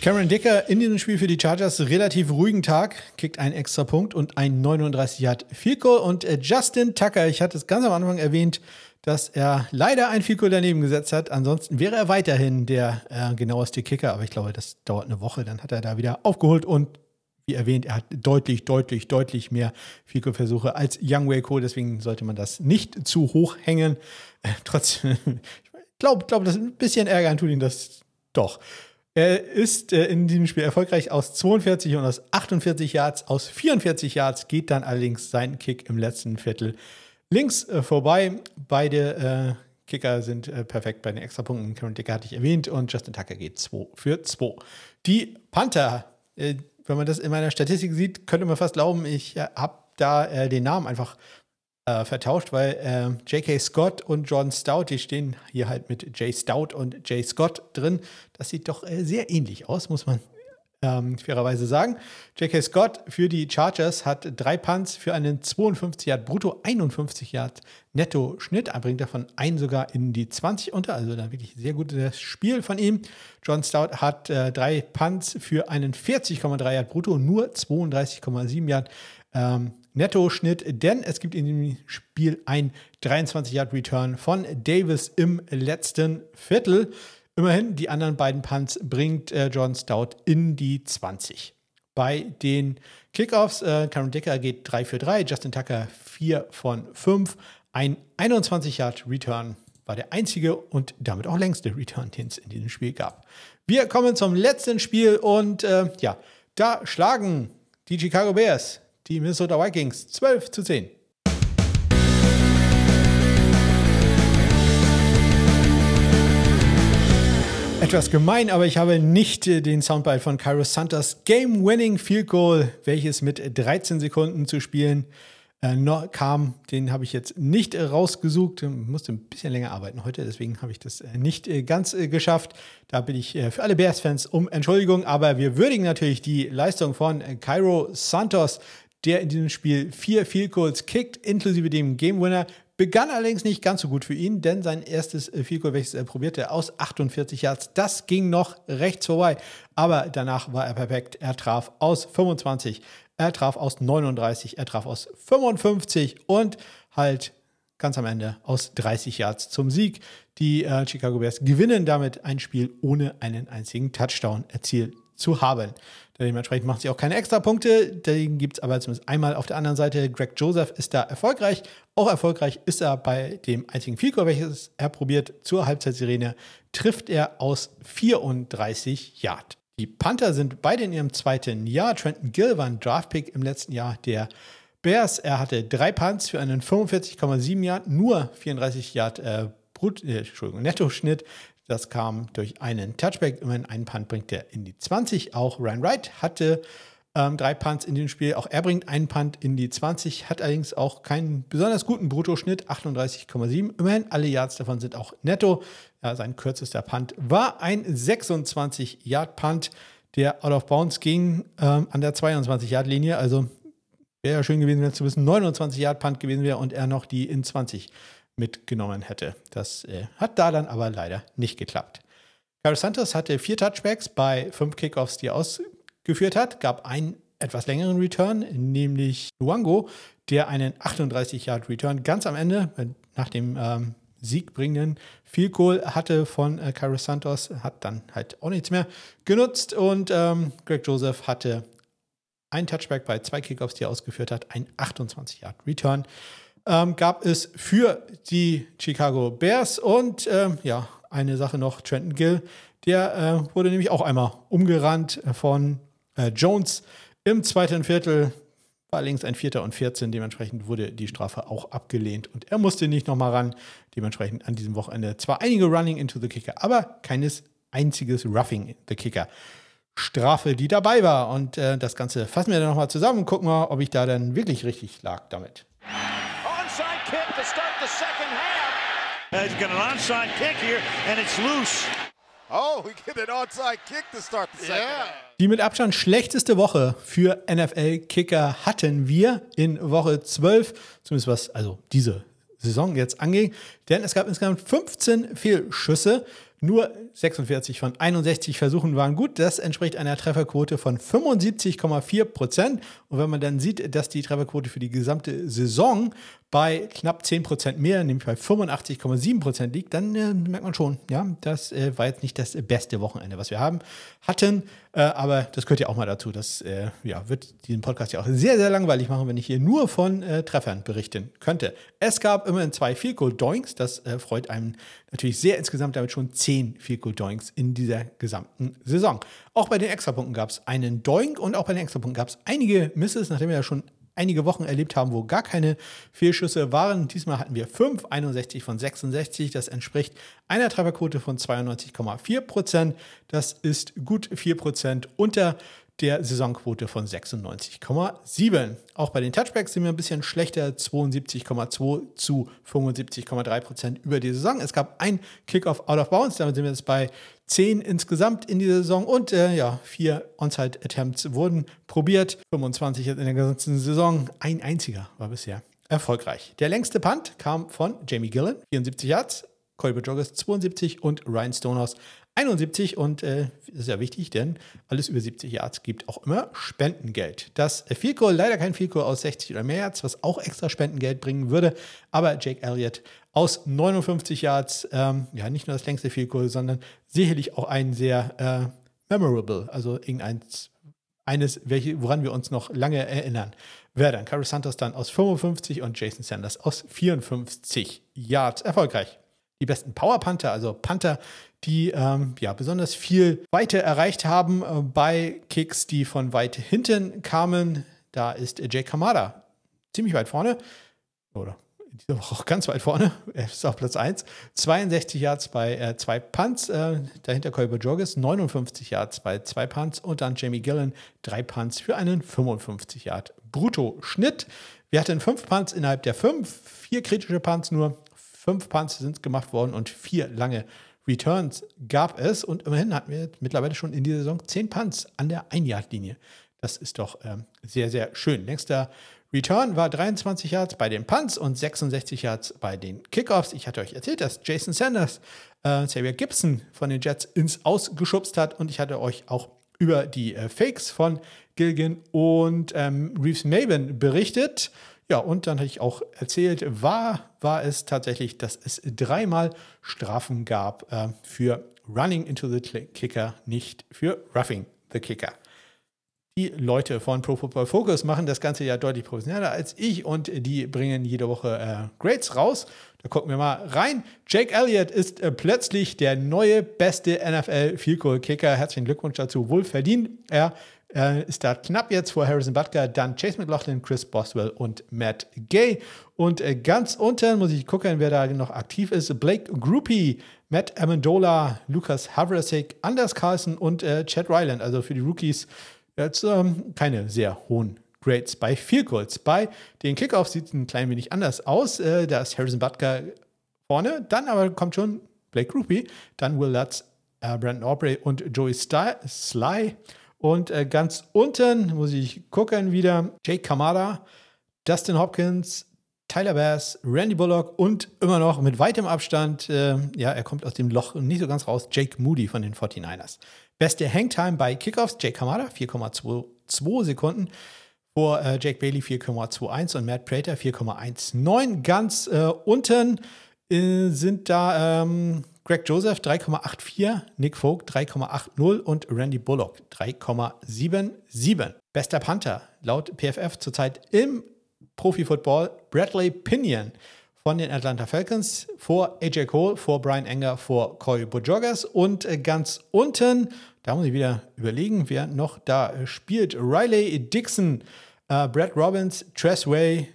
Cameron Dicker in diesem Spiel für die Chargers relativ ruhigen Tag, kickt einen extra Punkt und ein 39 Yard Field Goal und äh, Justin Tucker, ich hatte es ganz am Anfang erwähnt, dass er leider ein Field Goal daneben gesetzt hat. Ansonsten wäre er weiterhin der äh, genaueste Kicker, aber ich glaube, das dauert eine Woche, dann hat er da wieder aufgeholt und wie erwähnt, er hat deutlich, deutlich, deutlich mehr Field Goal Versuche als Young Waco, deswegen sollte man das nicht zu hoch hängen. Äh, trotzdem, ich glaube, glaub, das ein bisschen ärgern tut ihn das doch. Er ist äh, in diesem Spiel erfolgreich aus 42 und aus 48 Yards. Aus 44 Yards geht dann allerdings sein Kick im letzten Viertel links äh, vorbei. Beide äh, Kicker sind äh, perfekt bei den Extrapunkten. Karen Dicker hatte ich erwähnt und Justin Tucker geht 2 für 2. Die Panther, äh, wenn man das in meiner Statistik sieht, könnte man fast glauben, ich äh, habe da den Namen einfach äh, vertauscht, weil äh, J.K. Scott und John Stout, die stehen hier halt mit J. Stout und J. Scott drin. Das sieht doch äh, sehr ähnlich aus, muss man ähm, fairerweise sagen. J.K. Scott für die Chargers hat drei Punts für einen 52 Yard brutto, 51 Yard netto Schnitt. Er bringt davon einen sogar in die 20 unter, also da wirklich sehr gutes Spiel von ihm. John Stout hat äh, drei Punts für einen 40,3 Yard brutto, nur 32,7 Yard ähm, Netto-Schnitt, denn es gibt in dem Spiel ein 23-Yard-Return von Davis im letzten Viertel. Immerhin, die anderen beiden Punts bringt äh, John Stout in die 20. Bei den Kickoffs, äh, Cameron Dicker geht 3 für 3, Justin Tucker 4 von 5. Ein 21-Yard-Return war der einzige und damit auch längste Return, den es in diesem Spiel gab. Wir kommen zum letzten Spiel und äh, ja, da schlagen die Chicago Bears die Minnesota Vikings 12 zu 10. Etwas gemein, aber ich habe nicht äh, den Soundbite von Cairo Santos Game-Winning Field Goal, welches mit 13 Sekunden zu spielen äh, kam. Den habe ich jetzt nicht äh, rausgesucht. Ich musste ein bisschen länger arbeiten heute, deswegen habe ich das äh, nicht ganz geschafft. Da bin ich für alle Bears-Fans um Entschuldigung, aber wir würdigen natürlich die Leistung von Cairo Santos, der in diesem Spiel vier Field Goals kickt, inklusive dem Game Winner. Begann allerdings nicht ganz so gut für ihn, denn sein erstes äh, Field Goal, welches er probierte, aus 48 Yards, das ging noch rechts vorbei. Aber danach war er perfekt. Er traf aus 25, er traf aus 39, er traf aus 55 und halt ganz am Ende aus 30 Yards zum Sieg. Die äh, Chicago Bears gewinnen damit ein Spiel ohne einen einzigen Touchdown erzielt zu haben. Dementsprechend macht sie auch keine Extrapunkte. Den gibt es aber zumindest einmal auf der anderen Seite. Greg Joseph ist da erfolgreich. Auch erfolgreich ist er bei dem einzigen Vielkorb, welches er probiert. Zur Halbzeitsirene trifft er aus 34 Yard. Die Panther sind beide in ihrem zweiten Jahr. Trenton Gill war ein Draftpick im letzten Jahr der Bears. Er hatte drei Punts für einen 45,7 Yard, nur 34 Yard äh, Brut, äh, Nettoschnitt. Das kam durch einen Touchback. Immerhin einen Punt bringt er in die 20. Auch Ryan Wright hatte ähm, drei Punts in dem Spiel. Auch er bringt einen Punt in die 20, hat allerdings auch keinen besonders guten Bruttoschnitt, 38,7. Immerhin alle Yards davon sind auch netto. Ja, sein kürzester Punt war ein 26-Yard-Punt, der out of bounds ging ähm, an der 22-Yard-Linie. Also wäre ja schön gewesen, wenn es ein 29-Yard-Punt gewesen wäre und er noch die in 20 mitgenommen hätte. Das äh, hat da dann aber leider nicht geklappt. Carlos Santos hatte vier Touchbacks bei fünf Kickoffs, die er ausgeführt hat, gab einen etwas längeren Return, nämlich Luango, der einen 38-Yard-Return ganz am Ende, äh, nach dem ähm, siegbringenden Field Goal hatte von äh, Carlos Santos, hat dann halt auch nichts mehr genutzt und ähm, Greg Joseph hatte ein Touchback bei zwei Kickoffs, die er ausgeführt hat, ein 28-Yard-Return. Ähm, gab es für die Chicago Bears und ähm, ja, eine Sache noch, Trenton Gill, der äh, wurde nämlich auch einmal umgerannt von äh, Jones im zweiten Viertel. War allerdings ein Vierter und 14, dementsprechend wurde die Strafe auch abgelehnt und er musste nicht nochmal ran. Dementsprechend an diesem Wochenende zwar einige Running into the Kicker, aber keines einziges Roughing the Kicker. Strafe, die dabei war. Und äh, das Ganze fassen wir dann nochmal zusammen und gucken mal, ob ich da dann wirklich richtig lag damit. Onside kick to start the second half. Uh, he's got an onside kick here, and it's loose. Oh, we get an onside kick to start the second half. Die mit Abstand schlechteste Woche für NFL-Kicker hatten wir in Woche 12, zumindest was also diese Saison jetzt anging, denn es gab insgesamt 15 Fehlschüsse. Nur 46 von 61 Versuchen waren gut. Das entspricht einer Trefferquote von 75,4 Prozent. Und wenn man dann sieht, dass die Trefferquote für die gesamte Saison bei knapp 10 Prozent mehr, nämlich bei 85,7 Prozent liegt, dann äh, merkt man schon, ja, das äh, war jetzt nicht das beste Wochenende, was wir haben, hatten. Äh, aber das gehört ja auch mal dazu. Das äh, ja, wird diesen Podcast ja auch sehr, sehr langweilig machen, wenn ich hier nur von äh, Treffern berichten könnte. Es gab immerhin zwei Field Goal Doinks. Das äh, freut einen natürlich sehr insgesamt, damit schon 10 Field Goal Doinks in dieser gesamten Saison. Auch bei den Extrapunkten gab es einen Doink und auch bei den Extrapunkten gab es einige Misses, nachdem wir ja schon einige Wochen erlebt haben, wo gar keine Fehlschüsse waren. Diesmal hatten wir 5, 61 von 66. Das entspricht einer Trefferquote von 92,4 Prozent. Das ist gut 4 Prozent unter der Saisonquote von 96,7. Auch bei den Touchbacks sind wir ein bisschen schlechter, 72,2 zu 75,3 Prozent über die Saison. Es gab ein Kickoff out of bounds, damit sind wir jetzt bei 10 insgesamt in dieser Saison und äh, ja, vier Onside-Attempts wurden probiert, 25 in der ganzen Saison. Ein einziger war bisher erfolgreich. Der längste Punt kam von Jamie Gillen, 74 Yards, Colby Joggers 72 und Ryan Stonehouse 71 und äh, das ist ja wichtig, denn alles über 70 Yards gibt auch immer Spendengeld. Das Field Goal, leider kein Field Goal aus 60 oder mehr Yards, was auch extra Spendengeld bringen würde, aber Jake Elliott aus 59 Yards, ähm, ja, nicht nur das längste Field Goal, sondern sicherlich auch ein sehr äh, memorable, also irgendeins, eines, welche, woran wir uns noch lange erinnern werden. Carlos Santos dann aus 55 und Jason Sanders aus 54 Yards erfolgreich. Die besten Power Panther, also Panther, die ähm, ja besonders viel Weite erreicht haben äh, bei Kicks, die von weit hinten kamen. Da ist Jake Kamada ziemlich weit vorne. Oder diese Woche auch ganz weit vorne. Er ist auf Platz 1. 62 Yards bei äh, zwei Punts. Äh, dahinter Colby Jorges 59 Yards bei zwei Punts. Und dann Jamie Gillen drei Punts für einen 55 Yard Brutto-Schnitt. Wir hatten fünf Punts innerhalb der fünf, vier kritische Punts nur. Fünf Punts sind gemacht worden und vier lange Returns gab es. Und immerhin hatten wir mittlerweile schon in dieser Saison zehn Punts an der Ein-Yard-Linie. Das ist doch ähm, sehr, sehr schön. Längster Return war 23 Yards bei den Punts und 66 Yards bei den Kickoffs. Ich hatte euch erzählt, dass Jason Sanders äh, Xavier Gibson von den Jets ins Ausgeschubst hat und ich hatte euch auch über die äh, Fakes von Gilgan und ähm, Reeves Maven berichtet. Ja, und dann hatte ich auch erzählt, war, war es tatsächlich, dass es dreimal Strafen gab äh, für Running into the Kicker, nicht für Roughing the Kicker. Die Leute von Pro Football Focus machen das Ganze ja deutlich professioneller als ich und die bringen jede Woche äh, Grades raus. Da gucken wir mal rein. Jake Elliott ist äh, plötzlich der neue beste NFL Field Goal Kicker. Herzlichen Glückwunsch dazu, wohl verdient. Er äh, ist da knapp jetzt vor Harrison Butker, dann Chase McLaughlin, Chris Boswell und Matt Gay. Und äh, ganz unten muss ich gucken, wer da noch aktiv ist. Blake Groupie, Matt Amendola, Lukas Havrasek, Anders Carlson und äh, Chad Ryland. Also für die Rookies Jetzt ähm, keine sehr hohen Grades bei Field Goals. Bei den Kickoffs sieht es ein klein wenig anders aus. Äh, da ist Harrison Butker vorne, dann aber kommt schon Blake Groupie, dann Will Lutz, äh, Brandon Aubrey und Joey Sly. Und äh, ganz unten muss ich gucken wieder Jake Kamada, Dustin Hopkins, Tyler Bass, Randy Bullock und immer noch mit weitem Abstand, äh, ja, er kommt aus dem Loch nicht so ganz raus, Jake Moody von den 49ers. Beste Hangtime bei Kickoffs, Jake Kamada 4,22 Sekunden. Vor äh, Jake Bailey 4,21 und Matt Prater 4,19. Ganz äh, unten äh, sind da ähm, Greg Joseph 3,84, Nick Vogt 3,80 und Randy Bullock 3,77. Bester Panther laut PFF zurzeit im Profi-Football Bradley Pinion von den Atlanta Falcons vor AJ Cole, vor Brian Enger, vor Coy Bojogas und ganz unten, da muss ich wieder überlegen, wer noch da spielt. Riley Dixon, äh, Brad Robbins, Tress Way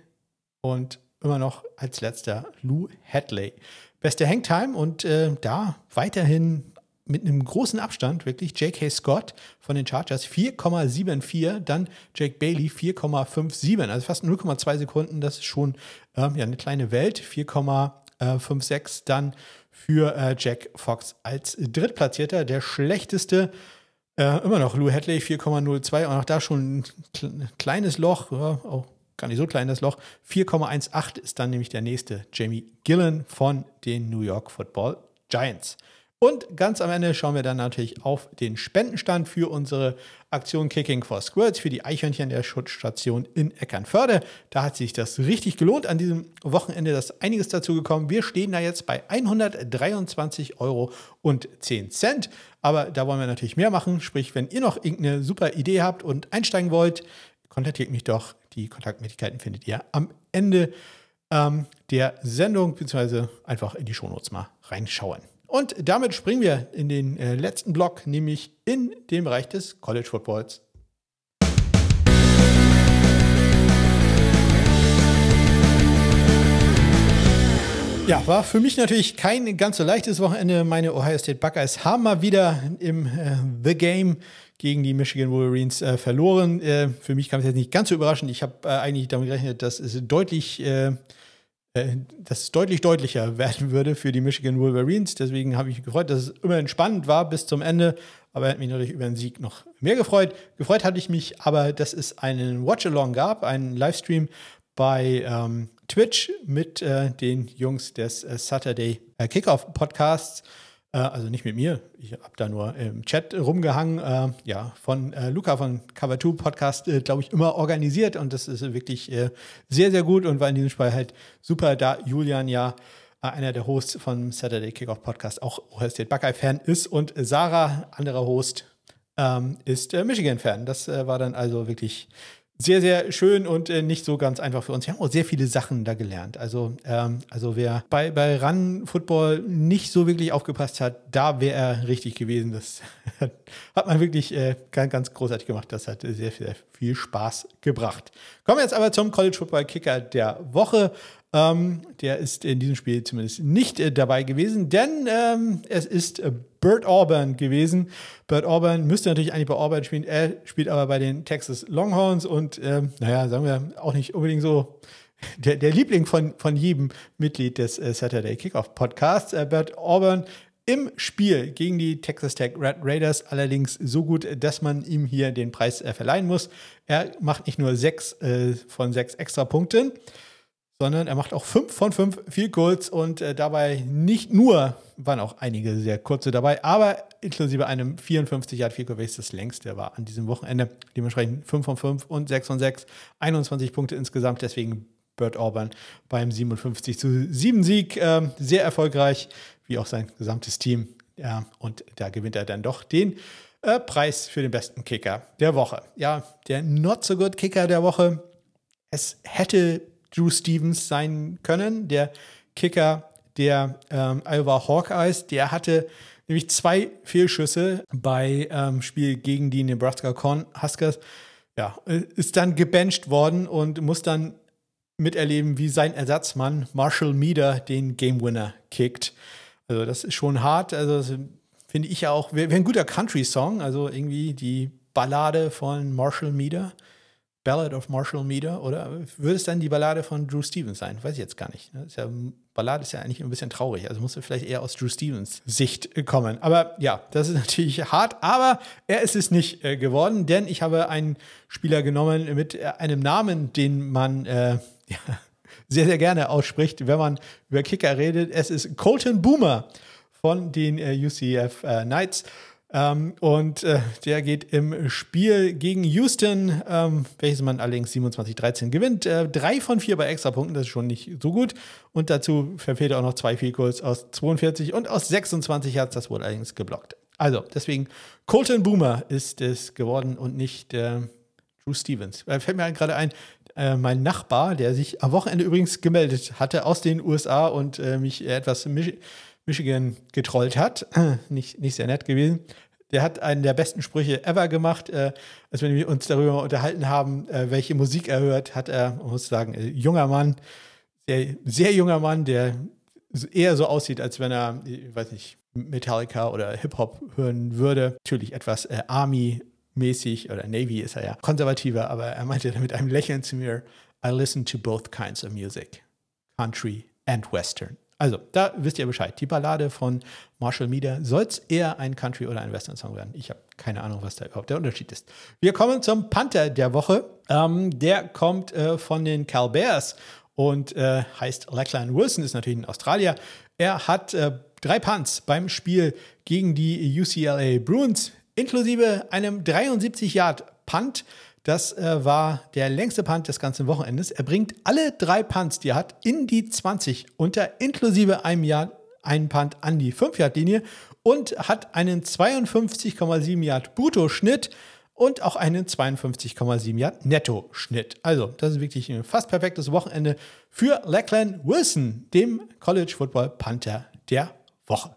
und immer noch als letzter Lou Hadley. Beste Hangtime und äh, da weiterhin mit einem großen Abstand, wirklich J.K. Scott von den Chargers 4,74, dann Jake Bailey 4,57, also fast 0,2 Sekunden, das ist schon ähm, ja, eine kleine Welt, 4,56 dann für äh, Jack Fox als Drittplatzierter, der schlechteste äh, immer noch Lou Hadley 4,02 und auch da schon ein kleines Loch, ja, auch gar nicht so klein das Loch. 4,18 ist dann nämlich der nächste Jamie Gillen von den New York Football Giants. Und ganz am Ende schauen wir dann natürlich auf den Spendenstand für unsere Aktion Kicking for Squirts für die Eichhörnchen der Schutzstation in Eckernförde. Da hat sich das richtig gelohnt an diesem Wochenende. Ist einiges dazu gekommen. Wir stehen da jetzt bei 123 Euro und 10 Cent. Aber da wollen wir natürlich mehr machen. Sprich, wenn ihr noch irgendeine super Idee habt und einsteigen wollt, kontaktiert mich doch. Die Kontaktmöglichkeiten findet ihr am Ende ähm, der Sendung, beziehungsweise einfach in die Shownotes mal reinschauen. Und damit springen wir in den äh, letzten Block, nämlich in den Bereich des College Footballs. Ja, war für mich natürlich kein ganz so leichtes Wochenende. Meine Ohio State Buckeyes haben mal wieder im äh, The Game gegen die Michigan Wolverines äh, verloren. Äh, für mich kam es jetzt nicht ganz so überraschend. Ich habe äh, eigentlich damit gerechnet, dass es deutlich äh, es deutlich deutlicher werden würde für die Michigan Wolverines. Deswegen habe ich mich gefreut, dass es immerhin spannend war bis zum Ende. Aber er hat mich natürlich über den Sieg noch mehr gefreut. Gefreut hatte ich mich aber, dass es einen Watch-Along gab, einen Livestream bei ähm, Twitch mit äh, den Jungs des äh, Saturday äh, Kickoff Podcasts. Äh, also nicht mit mir, ich habe da nur im Chat rumgehangen. Äh, ja, von äh, Luca von Cover 2 Podcast, äh, glaube ich, immer organisiert und das ist wirklich äh, sehr, sehr gut und war in diesem Spiel halt super, da Julian ja äh, einer der Hosts von Saturday Kickoff Podcast auch Ohio State Buckeye-Fan ist und Sarah, anderer Host, ähm, ist Michigan-Fan. Das war dann also wirklich sehr, sehr schön und äh, nicht so ganz einfach für uns. Wir haben auch sehr viele Sachen da gelernt. Also, ähm, also wer bei, bei Run Football nicht so wirklich aufgepasst hat, da wäre er richtig gewesen. Das hat man wirklich äh, ganz, ganz großartig gemacht. Das hat sehr, sehr viel Spaß gebracht. Kommen wir jetzt aber zum College Football Kicker der Woche. Ähm, der ist in diesem Spiel zumindest nicht äh, dabei gewesen, denn ähm, es ist äh, Bert Auburn gewesen. Bert Auburn müsste natürlich eigentlich bei Auburn spielen, er spielt aber bei den Texas Longhorns und ähm, naja, sagen wir auch nicht unbedingt so der, der Liebling von, von jedem Mitglied des äh, Saturday Kickoff Podcasts. Äh, Bert Auburn im Spiel gegen die Texas Tech Red Raiders allerdings so gut, dass man ihm hier den Preis äh, verleihen muss. Er macht nicht nur sechs äh, von sechs extra Punkten, sondern er macht auch fünf von fünf viel kurz und äh, dabei nicht nur, waren auch einige sehr kurze dabei, aber inklusive einem 54 Yard Field Goal das längste war an diesem Wochenende. Dementsprechend 5 von 5 und 6 von 6, 21 Punkte insgesamt, deswegen Bert Auburn beim 57 zu 7 Sieg äh, sehr erfolgreich, wie auch sein gesamtes Team. Ja, und da gewinnt er dann doch den äh, Preis für den besten Kicker der Woche. Ja, der Not so good Kicker der Woche. Es hätte Drew Stevens sein können, der Kicker der ähm, Iowa Hawkeyes. Der hatte nämlich zwei Fehlschüsse bei ähm, Spiel gegen die Nebraska Corn Huskers. Ja, ist dann gebencht worden und muss dann miterleben, wie sein Ersatzmann Marshall Meader den Game Winner kickt. Also das ist schon hart. Also finde ich auch, wäre wär ein guter Country-Song. Also irgendwie die Ballade von Marshall Meader. Ballad of Marshall Meader oder würde es dann die Ballade von Drew Stevens sein? Weiß ich jetzt gar nicht. Ist ja, Ballade ist ja eigentlich ein bisschen traurig, also muss vielleicht eher aus Drew Stevens Sicht kommen. Aber ja, das ist natürlich hart, aber er ist es nicht äh, geworden, denn ich habe einen Spieler genommen mit äh, einem Namen, den man äh, ja, sehr, sehr gerne ausspricht, wenn man über Kicker redet. Es ist Colton Boomer von den äh, UCF äh, Knights. Ähm, und äh, der geht im Spiel gegen Houston, ähm, welches man allerdings 27-13 gewinnt. Äh, drei von vier bei Extrapunkten, das ist schon nicht so gut. Und dazu verfehlt er auch noch zwei Field Goals aus 42 und aus 26 Yards. Das wurde allerdings geblockt. Also, deswegen, Colton Boomer ist es geworden und nicht äh, Drew Stevens. Äh, fällt mir gerade ein, äh, mein Nachbar, der sich am Wochenende übrigens gemeldet hatte aus den USA und äh, mich etwas Mich Michigan getrollt hat. nicht, nicht sehr nett gewesen. Der hat einen der besten Sprüche ever gemacht, äh, als wir uns darüber unterhalten haben, äh, welche Musik er hört, hat er, man muss sagen, äh, junger Mann, sehr, sehr junger Mann, der eher so aussieht, als wenn er, ich weiß nicht, Metallica oder Hip-Hop hören würde. Natürlich etwas äh, Army-mäßig oder Navy ist er ja konservativer, aber er meinte mit einem Lächeln zu mir, I listen to both kinds of music, country and western. Also, da wisst ihr Bescheid. Die Ballade von Marshall Meader soll es eher ein Country- oder ein Western-Song werden. Ich habe keine Ahnung, was da überhaupt der Unterschied ist. Wir kommen zum Panther der Woche. Ähm, der kommt äh, von den Cal Bears und äh, heißt Lachlan Wilson, ist natürlich ein Australier. Er hat äh, drei Punts beim Spiel gegen die UCLA Bruins, inklusive einem 73-Yard-Punt das äh, war der längste Punt des ganzen Wochenendes. Er bringt alle drei Punts, die er hat, in die 20 unter inklusive einem Jahr einen Punt an die 5-Yard-Linie und hat einen 52,7 Yard Brutto-Schnitt und auch einen 52,7 Yard Netto-Schnitt. Also, das ist wirklich ein fast perfektes Wochenende für Lachlan Wilson, dem College Football Panther der Woche.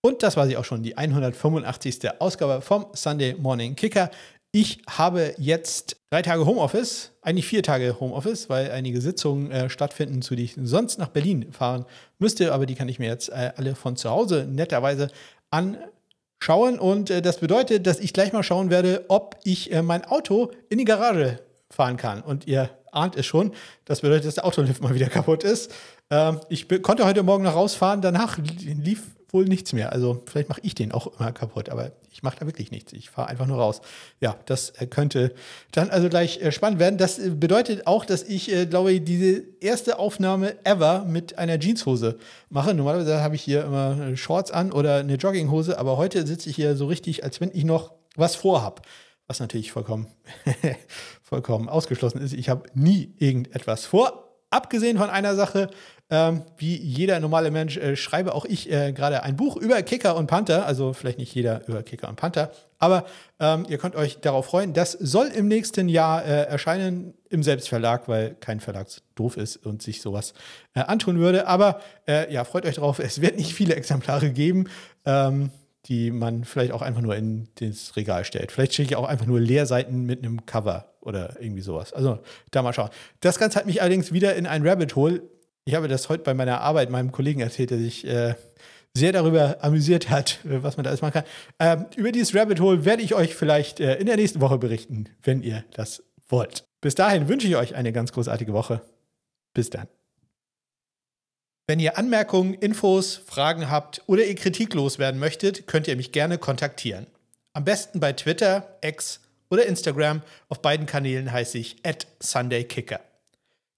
Und das war sie auch schon, die 185. Ausgabe vom Sunday Morning Kicker. Ich habe jetzt drei Tage Homeoffice, eigentlich vier Tage Homeoffice, weil einige Sitzungen äh, stattfinden, zu denen ich sonst nach Berlin fahren müsste, aber die kann ich mir jetzt äh, alle von zu Hause netterweise anschauen. Und äh, das bedeutet, dass ich gleich mal schauen werde, ob ich äh, mein Auto in die Garage fahren kann. Und ihr ahnt es schon, das bedeutet, dass der Autolift mal wieder kaputt ist. Ähm, ich konnte heute Morgen noch rausfahren, danach lief wohl nichts mehr. Also vielleicht mache ich den auch immer kaputt, aber ich mache da wirklich nichts. Ich fahre einfach nur raus. Ja, das äh, könnte dann also gleich äh, spannend werden. Das äh, bedeutet auch, dass ich, glaube ich, diese erste Aufnahme ever mit einer Jeanshose mache. Normalerweise habe ich hier immer Shorts an oder eine Jogginghose, aber heute sitze ich hier so richtig, als wenn ich noch was vorhab. Was natürlich vollkommen, vollkommen ausgeschlossen ist. Ich habe nie irgendetwas vor. Abgesehen von einer Sache, ähm, wie jeder normale Mensch äh, schreibe auch ich äh, gerade ein Buch über Kicker und Panther. Also vielleicht nicht jeder über Kicker und Panther, aber ähm, ihr könnt euch darauf freuen. Das soll im nächsten Jahr äh, erscheinen im Selbstverlag, weil kein Verlag doof ist und sich sowas äh, antun würde. Aber äh, ja, freut euch darauf. Es wird nicht viele Exemplare geben. Ähm, die man vielleicht auch einfach nur in das Regal stellt. Vielleicht schicke ich auch einfach nur Leerseiten mit einem Cover oder irgendwie sowas. Also da mal schauen. Das Ganze hat mich allerdings wieder in ein Rabbit Hole ich habe das heute bei meiner Arbeit meinem Kollegen erzählt, der sich äh, sehr darüber amüsiert hat, äh, was man da alles machen kann. Ähm, über dieses Rabbit Hole werde ich euch vielleicht äh, in der nächsten Woche berichten, wenn ihr das wollt. Bis dahin wünsche ich euch eine ganz großartige Woche. Bis dann. Wenn ihr Anmerkungen, Infos, Fragen habt oder ihr Kritik loswerden möchtet, könnt ihr mich gerne kontaktieren. Am besten bei Twitter, X oder Instagram. Auf beiden Kanälen heiße ich at SundayKicker.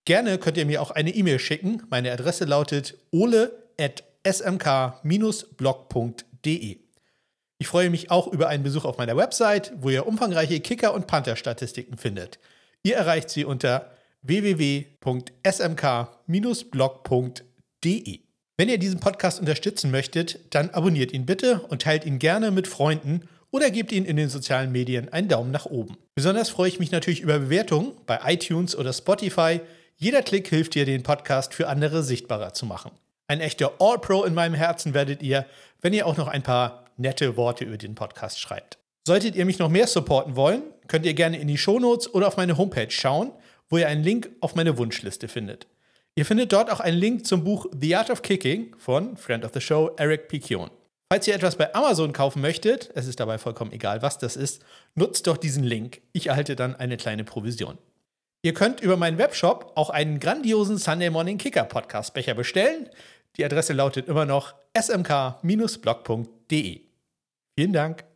Gerne könnt ihr mir auch eine E-Mail schicken. Meine Adresse lautet ole.smk-blog.de. Ich freue mich auch über einen Besuch auf meiner Website, wo ihr umfangreiche Kicker- und Panther-Statistiken findet. Ihr erreicht sie unter www.smk-blog.de. Wenn ihr diesen Podcast unterstützen möchtet, dann abonniert ihn bitte und teilt ihn gerne mit Freunden oder gebt ihn in den sozialen Medien einen Daumen nach oben. Besonders freue ich mich natürlich über Bewertungen bei iTunes oder Spotify – jeder Klick hilft dir, den Podcast für andere sichtbarer zu machen. Ein echter All-Pro in meinem Herzen werdet ihr, wenn ihr auch noch ein paar nette Worte über den Podcast schreibt. Solltet ihr mich noch mehr supporten wollen, könnt ihr gerne in die Shownotes oder auf meine Homepage schauen, wo ihr einen Link auf meine Wunschliste findet. Ihr findet dort auch einen Link zum Buch The Art of Kicking von Friend of the Show Eric Piquion. Falls ihr etwas bei Amazon kaufen möchtet, es ist dabei vollkommen egal, was das ist, nutzt doch diesen Link. Ich erhalte dann eine kleine Provision. Ihr könnt über meinen Webshop auch einen grandiosen Sunday Morning Kicker Podcast Becher bestellen. Die Adresse lautet immer noch smk-blog.de. Vielen Dank.